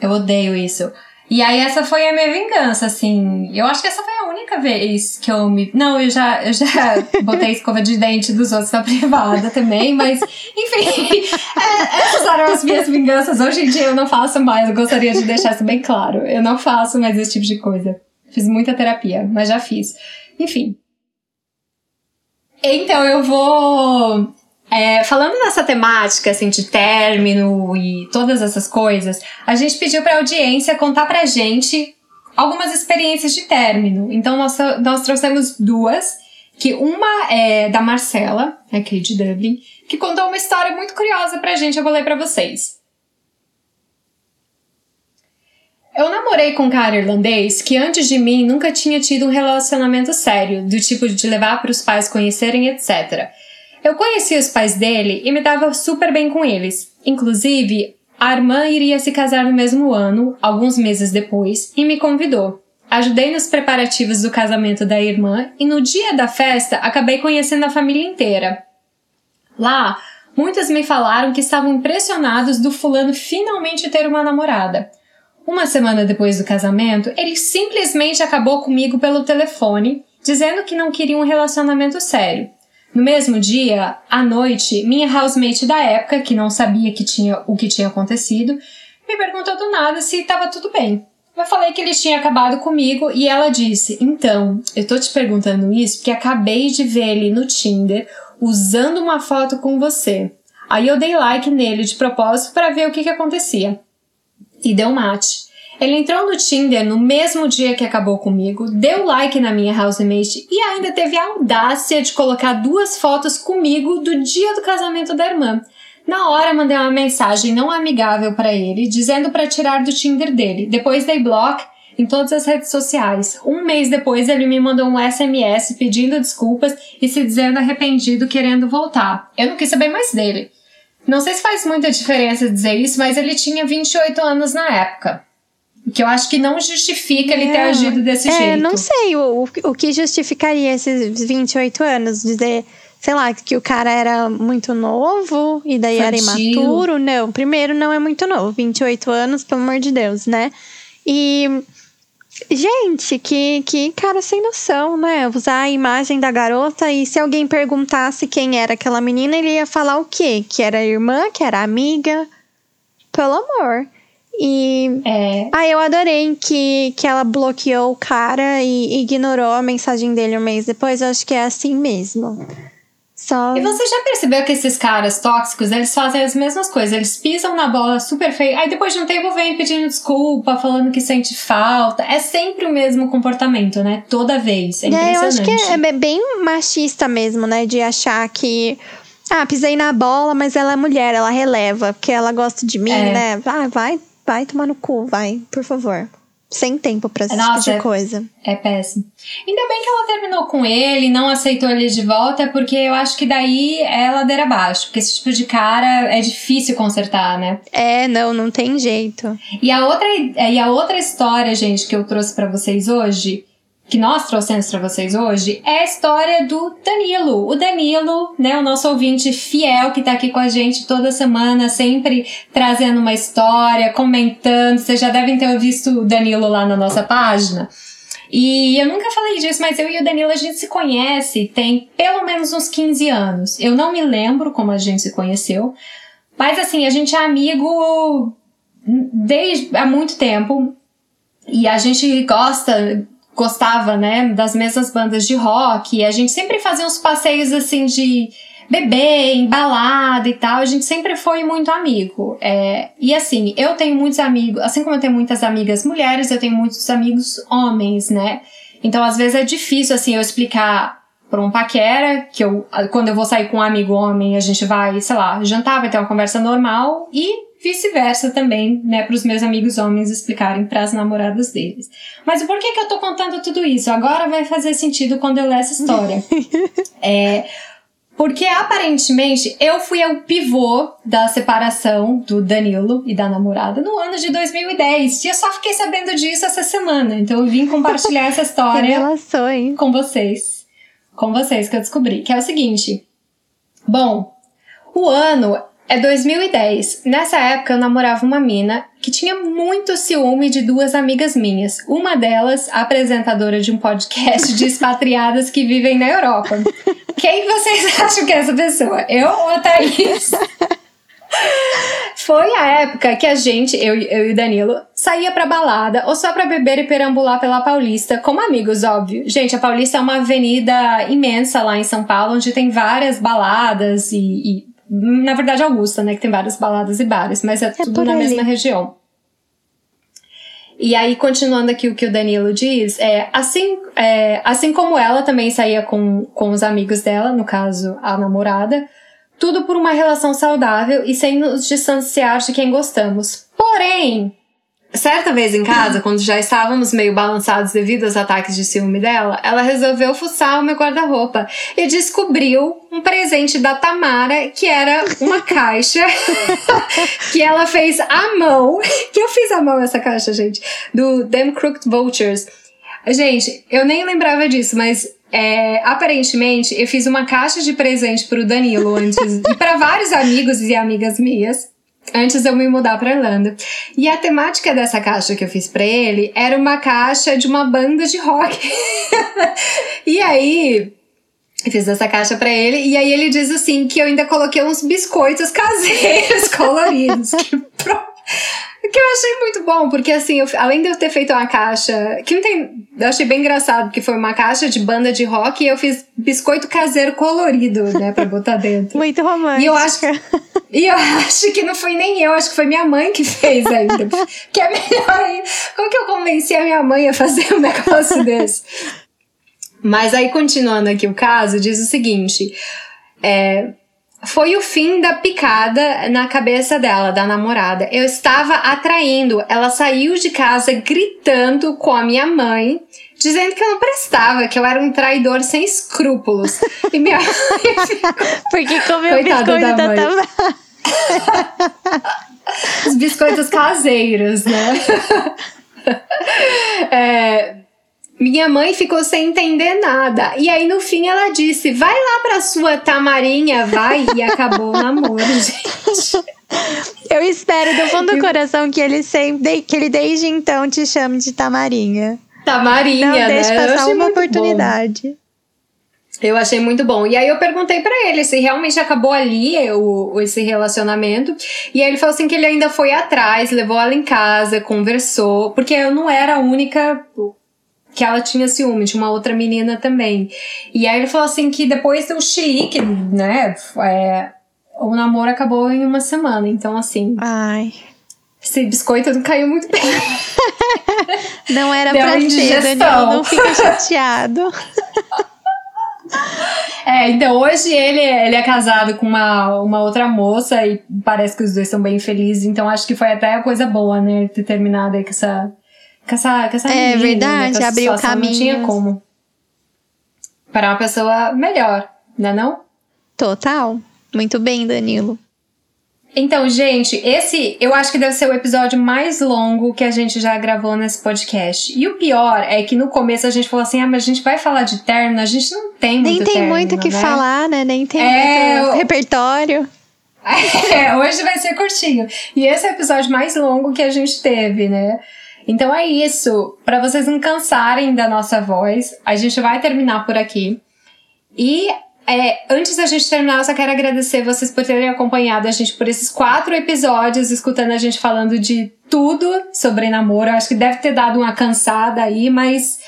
Eu odeio isso. E aí essa foi a minha vingança, assim. Eu acho que essa foi a única vez que eu me. Não, eu já, eu já (laughs) botei escova de dente dos outros na privada também, mas, enfim, (laughs) é, essas eram as minhas vinganças. Hoje em dia eu não faço mais, eu gostaria de deixar isso bem claro. Eu não faço mais esse tipo de coisa. Fiz muita terapia, mas já fiz. Enfim. Então eu vou é, falando nessa temática, assim, de término e todas essas coisas, a gente pediu pra audiência contar pra gente algumas experiências de término. Então, nós, nós trouxemos duas, que uma é da Marcela, aqui de Dublin, que contou uma história muito curiosa pra gente, eu vou ler pra vocês. Eu namorei com um cara irlandês que antes de mim nunca tinha tido um relacionamento sério, do tipo de levar para os pais conhecerem, etc. Eu conhecia os pais dele e me dava super bem com eles. Inclusive, a irmã iria se casar no mesmo ano, alguns meses depois, e me convidou. Ajudei nos preparativos do casamento da irmã e no dia da festa acabei conhecendo a família inteira. Lá, muitos me falaram que estavam impressionados do fulano finalmente ter uma namorada. Uma semana depois do casamento, ele simplesmente acabou comigo pelo telefone, dizendo que não queria um relacionamento sério. No mesmo dia, à noite, minha housemate da época, que não sabia que tinha o que tinha acontecido, me perguntou do nada se estava tudo bem. Eu falei que ele tinha acabado comigo e ela disse: Então, eu tô te perguntando isso porque acabei de ver ele no Tinder usando uma foto com você. Aí eu dei like nele de propósito para ver o que, que acontecia. E deu mate. Ele entrou no Tinder no mesmo dia que acabou comigo, deu like na minha housemate e ainda teve a audácia de colocar duas fotos comigo do dia do casamento da irmã. Na hora mandei uma mensagem não amigável para ele, dizendo para tirar do Tinder dele. Depois dei block em todas as redes sociais. Um mês depois ele me mandou um SMS pedindo desculpas e se dizendo arrependido, querendo voltar. Eu não quis saber mais dele. Não sei se faz muita diferença dizer isso, mas ele tinha 28 anos na época. Que eu acho que não justifica ele ter agido desse é, jeito. Não sei o, o que justificaria esses 28 anos. Dizer, sei lá, que o cara era muito novo e daí era imaturo. Não, primeiro não é muito novo. 28 anos, pelo amor de Deus, né? E. Gente, que, que cara sem noção, né? Usar a imagem da garota e se alguém perguntasse quem era aquela menina, ele ia falar o quê? Que era irmã, que era amiga. Pelo amor. E é. ah, eu adorei que, que ela bloqueou o cara e ignorou a mensagem dele um mês depois. Eu acho que é assim mesmo. Só... E você já percebeu que esses caras tóxicos, eles fazem as mesmas coisas. Eles pisam na bola super feio. Aí depois de um tempo vem pedindo desculpa, falando que sente falta. É sempre o mesmo comportamento, né? Toda vez. É, é eu acho que é, é bem machista mesmo, né? De achar que ah, pisei na bola, mas ela é mulher, ela releva, porque ela gosta de mim, é. né? Ah, vai Vai tomar no cu, vai, por favor. Sem tempo pra esse Nossa, tipo de coisa. É, é péssimo. Ainda bem que ela terminou com ele, não aceitou ele de volta, porque eu acho que daí é ladeira abaixo. Porque esse tipo de cara é difícil consertar, né? É, não, não tem jeito. E a outra, e a outra história, gente, que eu trouxe para vocês hoje que nós trouxemos para vocês hoje é a história do Danilo. O Danilo, né, o nosso ouvinte fiel que tá aqui com a gente toda semana, sempre trazendo uma história, comentando. Vocês já devem ter visto o Danilo lá na nossa página. E eu nunca falei disso, mas eu e o Danilo a gente se conhece tem pelo menos uns 15 anos. Eu não me lembro como a gente se conheceu, mas assim, a gente é amigo desde há muito tempo. E a gente gosta gostava, né, das mesmas bandas de rock, e a gente sempre fazia uns passeios assim de beber, embalada e tal, a gente sempre foi muito amigo. É, e assim, eu tenho muitos amigos, assim como eu tenho muitas amigas mulheres, eu tenho muitos amigos homens, né? Então, às vezes é difícil, assim, eu explicar para um paquera, que eu, quando eu vou sair com um amigo homem, a gente vai, sei lá, jantar, vai ter uma conversa normal, e vice-versa também, né, para os meus amigos homens explicarem para as namoradas deles. Mas por que que eu tô contando tudo isso? Agora vai fazer sentido quando eu ler essa história. (laughs) é, porque aparentemente eu fui o pivô da separação do Danilo e da namorada no ano de 2010. E eu só fiquei sabendo disso essa semana. Então eu vim compartilhar essa (laughs) história com vocês. Com vocês que eu descobri. Que é o seguinte. Bom, o ano é 2010. Nessa época eu namorava uma mina que tinha muito ciúme de duas amigas minhas. Uma delas, apresentadora de um podcast de expatriadas que vivem na Europa. Quem vocês (laughs) acham que é essa pessoa? Eu ou a Thaís? Foi a época que a gente, eu, eu e o Danilo, saía pra balada ou só pra beber e perambular pela Paulista, como amigos, óbvio. Gente, a Paulista é uma avenida imensa lá em São Paulo, onde tem várias baladas e, e na verdade, Augusta, né? Que tem várias baladas e bares, mas é, é tudo na ali. mesma região. E aí, continuando aqui o que o Danilo diz, é assim, é, assim como ela também saía com, com os amigos dela, no caso, a namorada, tudo por uma relação saudável e sem nos distanciar de quem gostamos. Porém, Certa vez em casa, quando já estávamos meio balançados devido aos ataques de ciúme dela, ela resolveu fuçar o meu guarda-roupa e descobriu um presente da Tamara, que era uma (laughs) caixa (laughs) que ela fez à mão. (laughs) Que eu fiz à mão essa caixa, gente, do Them Crooked Vultures. Gente, eu nem lembrava disso, mas é, aparentemente eu fiz uma caixa de presente pro Danilo antes e para vários amigos e amigas minhas antes de eu me mudar para Irlanda. E a temática dessa caixa que eu fiz para ele era uma caixa de uma banda de rock. (laughs) e aí, fiz essa caixa para ele e aí ele diz assim que eu ainda coloquei uns biscoitos caseiros (laughs) coloridos. que pro... (laughs) Que eu achei muito bom, porque assim, eu, além de eu ter feito uma caixa. Que não tem. Eu achei bem engraçado, porque foi uma caixa de banda de rock e eu fiz biscoito caseiro colorido, né, pra botar dentro. (laughs) muito romântico. E eu acho. E eu (laughs) acho que não foi nem eu, acho que foi minha mãe que fez ainda. que é melhor aí. Como que eu convenci a minha mãe a fazer um negócio desse? Mas aí, continuando aqui o caso, diz o seguinte: é, foi o fim da picada na cabeça dela, da namorada. Eu estava atraindo. Ela saiu de casa gritando com a minha mãe, dizendo que eu não prestava, que eu era um traidor sem escrúpulos. E minha mãe. (laughs) Porque comeu Coitada biscoito da, da mãe. Os biscoitos caseiros, né? (laughs) é, minha mãe ficou sem entender nada. E aí, no fim, ela disse: vai lá pra sua tamarinha, vai. E acabou o namoro, (laughs) gente. Eu espero do fundo do coração que ele sempre, que ele desde então te chame de tamarinha. Tamarinha, Não né? deixe passar uma oportunidade. Bom. Eu achei muito bom. E aí eu perguntei para ele se realmente acabou ali o, esse relacionamento. E aí ele falou assim que ele ainda foi atrás, levou ela em casa, conversou, porque eu não era a única que ela tinha ciúme, tinha uma outra menina também. E aí ele falou assim que depois do chilique, né, é, o namoro acabou em uma semana. Então, assim. Ai. Esse biscoito não caiu muito bem. (laughs) não era Deu pra ser, Daniel, não fica chateado. (laughs) É, então hoje ele, ele é casado com uma, uma outra moça e parece que os dois são bem felizes, então acho que foi até a coisa boa, né? Ter terminado aí com essa com essa, com essa É menina, verdade, né, abriu o caminho. Não tinha como. Para uma pessoa melhor, né não? Total. Muito bem, Danilo. Então, gente, esse eu acho que deve ser o episódio mais longo que a gente já gravou nesse podcast. E o pior é que no começo a gente falou assim: ah, mas a gente vai falar de término, a gente não tem muito Nem tem muito o que né? falar, né? Nem tem É, muito eu- (laughs) repertório. (laughs) É, hoje vai ser curtinho. E esse é o episódio mais longo que a gente teve, né? Então é isso. Pra vocês não cansarem da nossa voz, a gente vai terminar por aqui. E é, antes da gente terminar, eu só quero agradecer vocês por terem acompanhado a gente por esses quatro episódios, escutando a gente falando de tudo sobre namoro. Eu acho que deve ter dado uma cansada aí, mas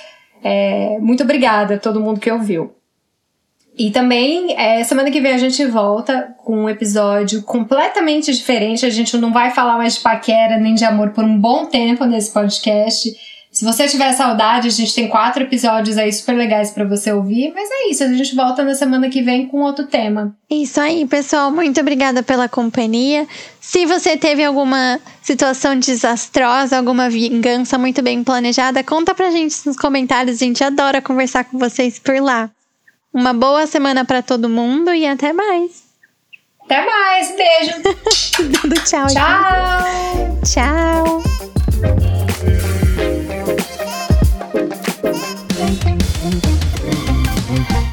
é, muito obrigada a todo mundo que ouviu. E também, é, semana que vem a gente volta com um episódio completamente diferente. A gente não vai falar mais de paquera nem de amor por um bom tempo nesse podcast. Se você tiver saudade, a gente tem quatro episódios aí super legais pra você ouvir. Mas é isso, a gente volta na semana que vem com outro tema. Isso aí, pessoal. Muito obrigada pela companhia. Se você teve alguma situação desastrosa, alguma vingança muito bem planejada, conta pra gente nos comentários. A gente adora conversar com vocês por lá. Uma boa semana pra todo mundo e até mais. Até mais, beijo. (laughs) Dando tchau. Tchau. Tchau.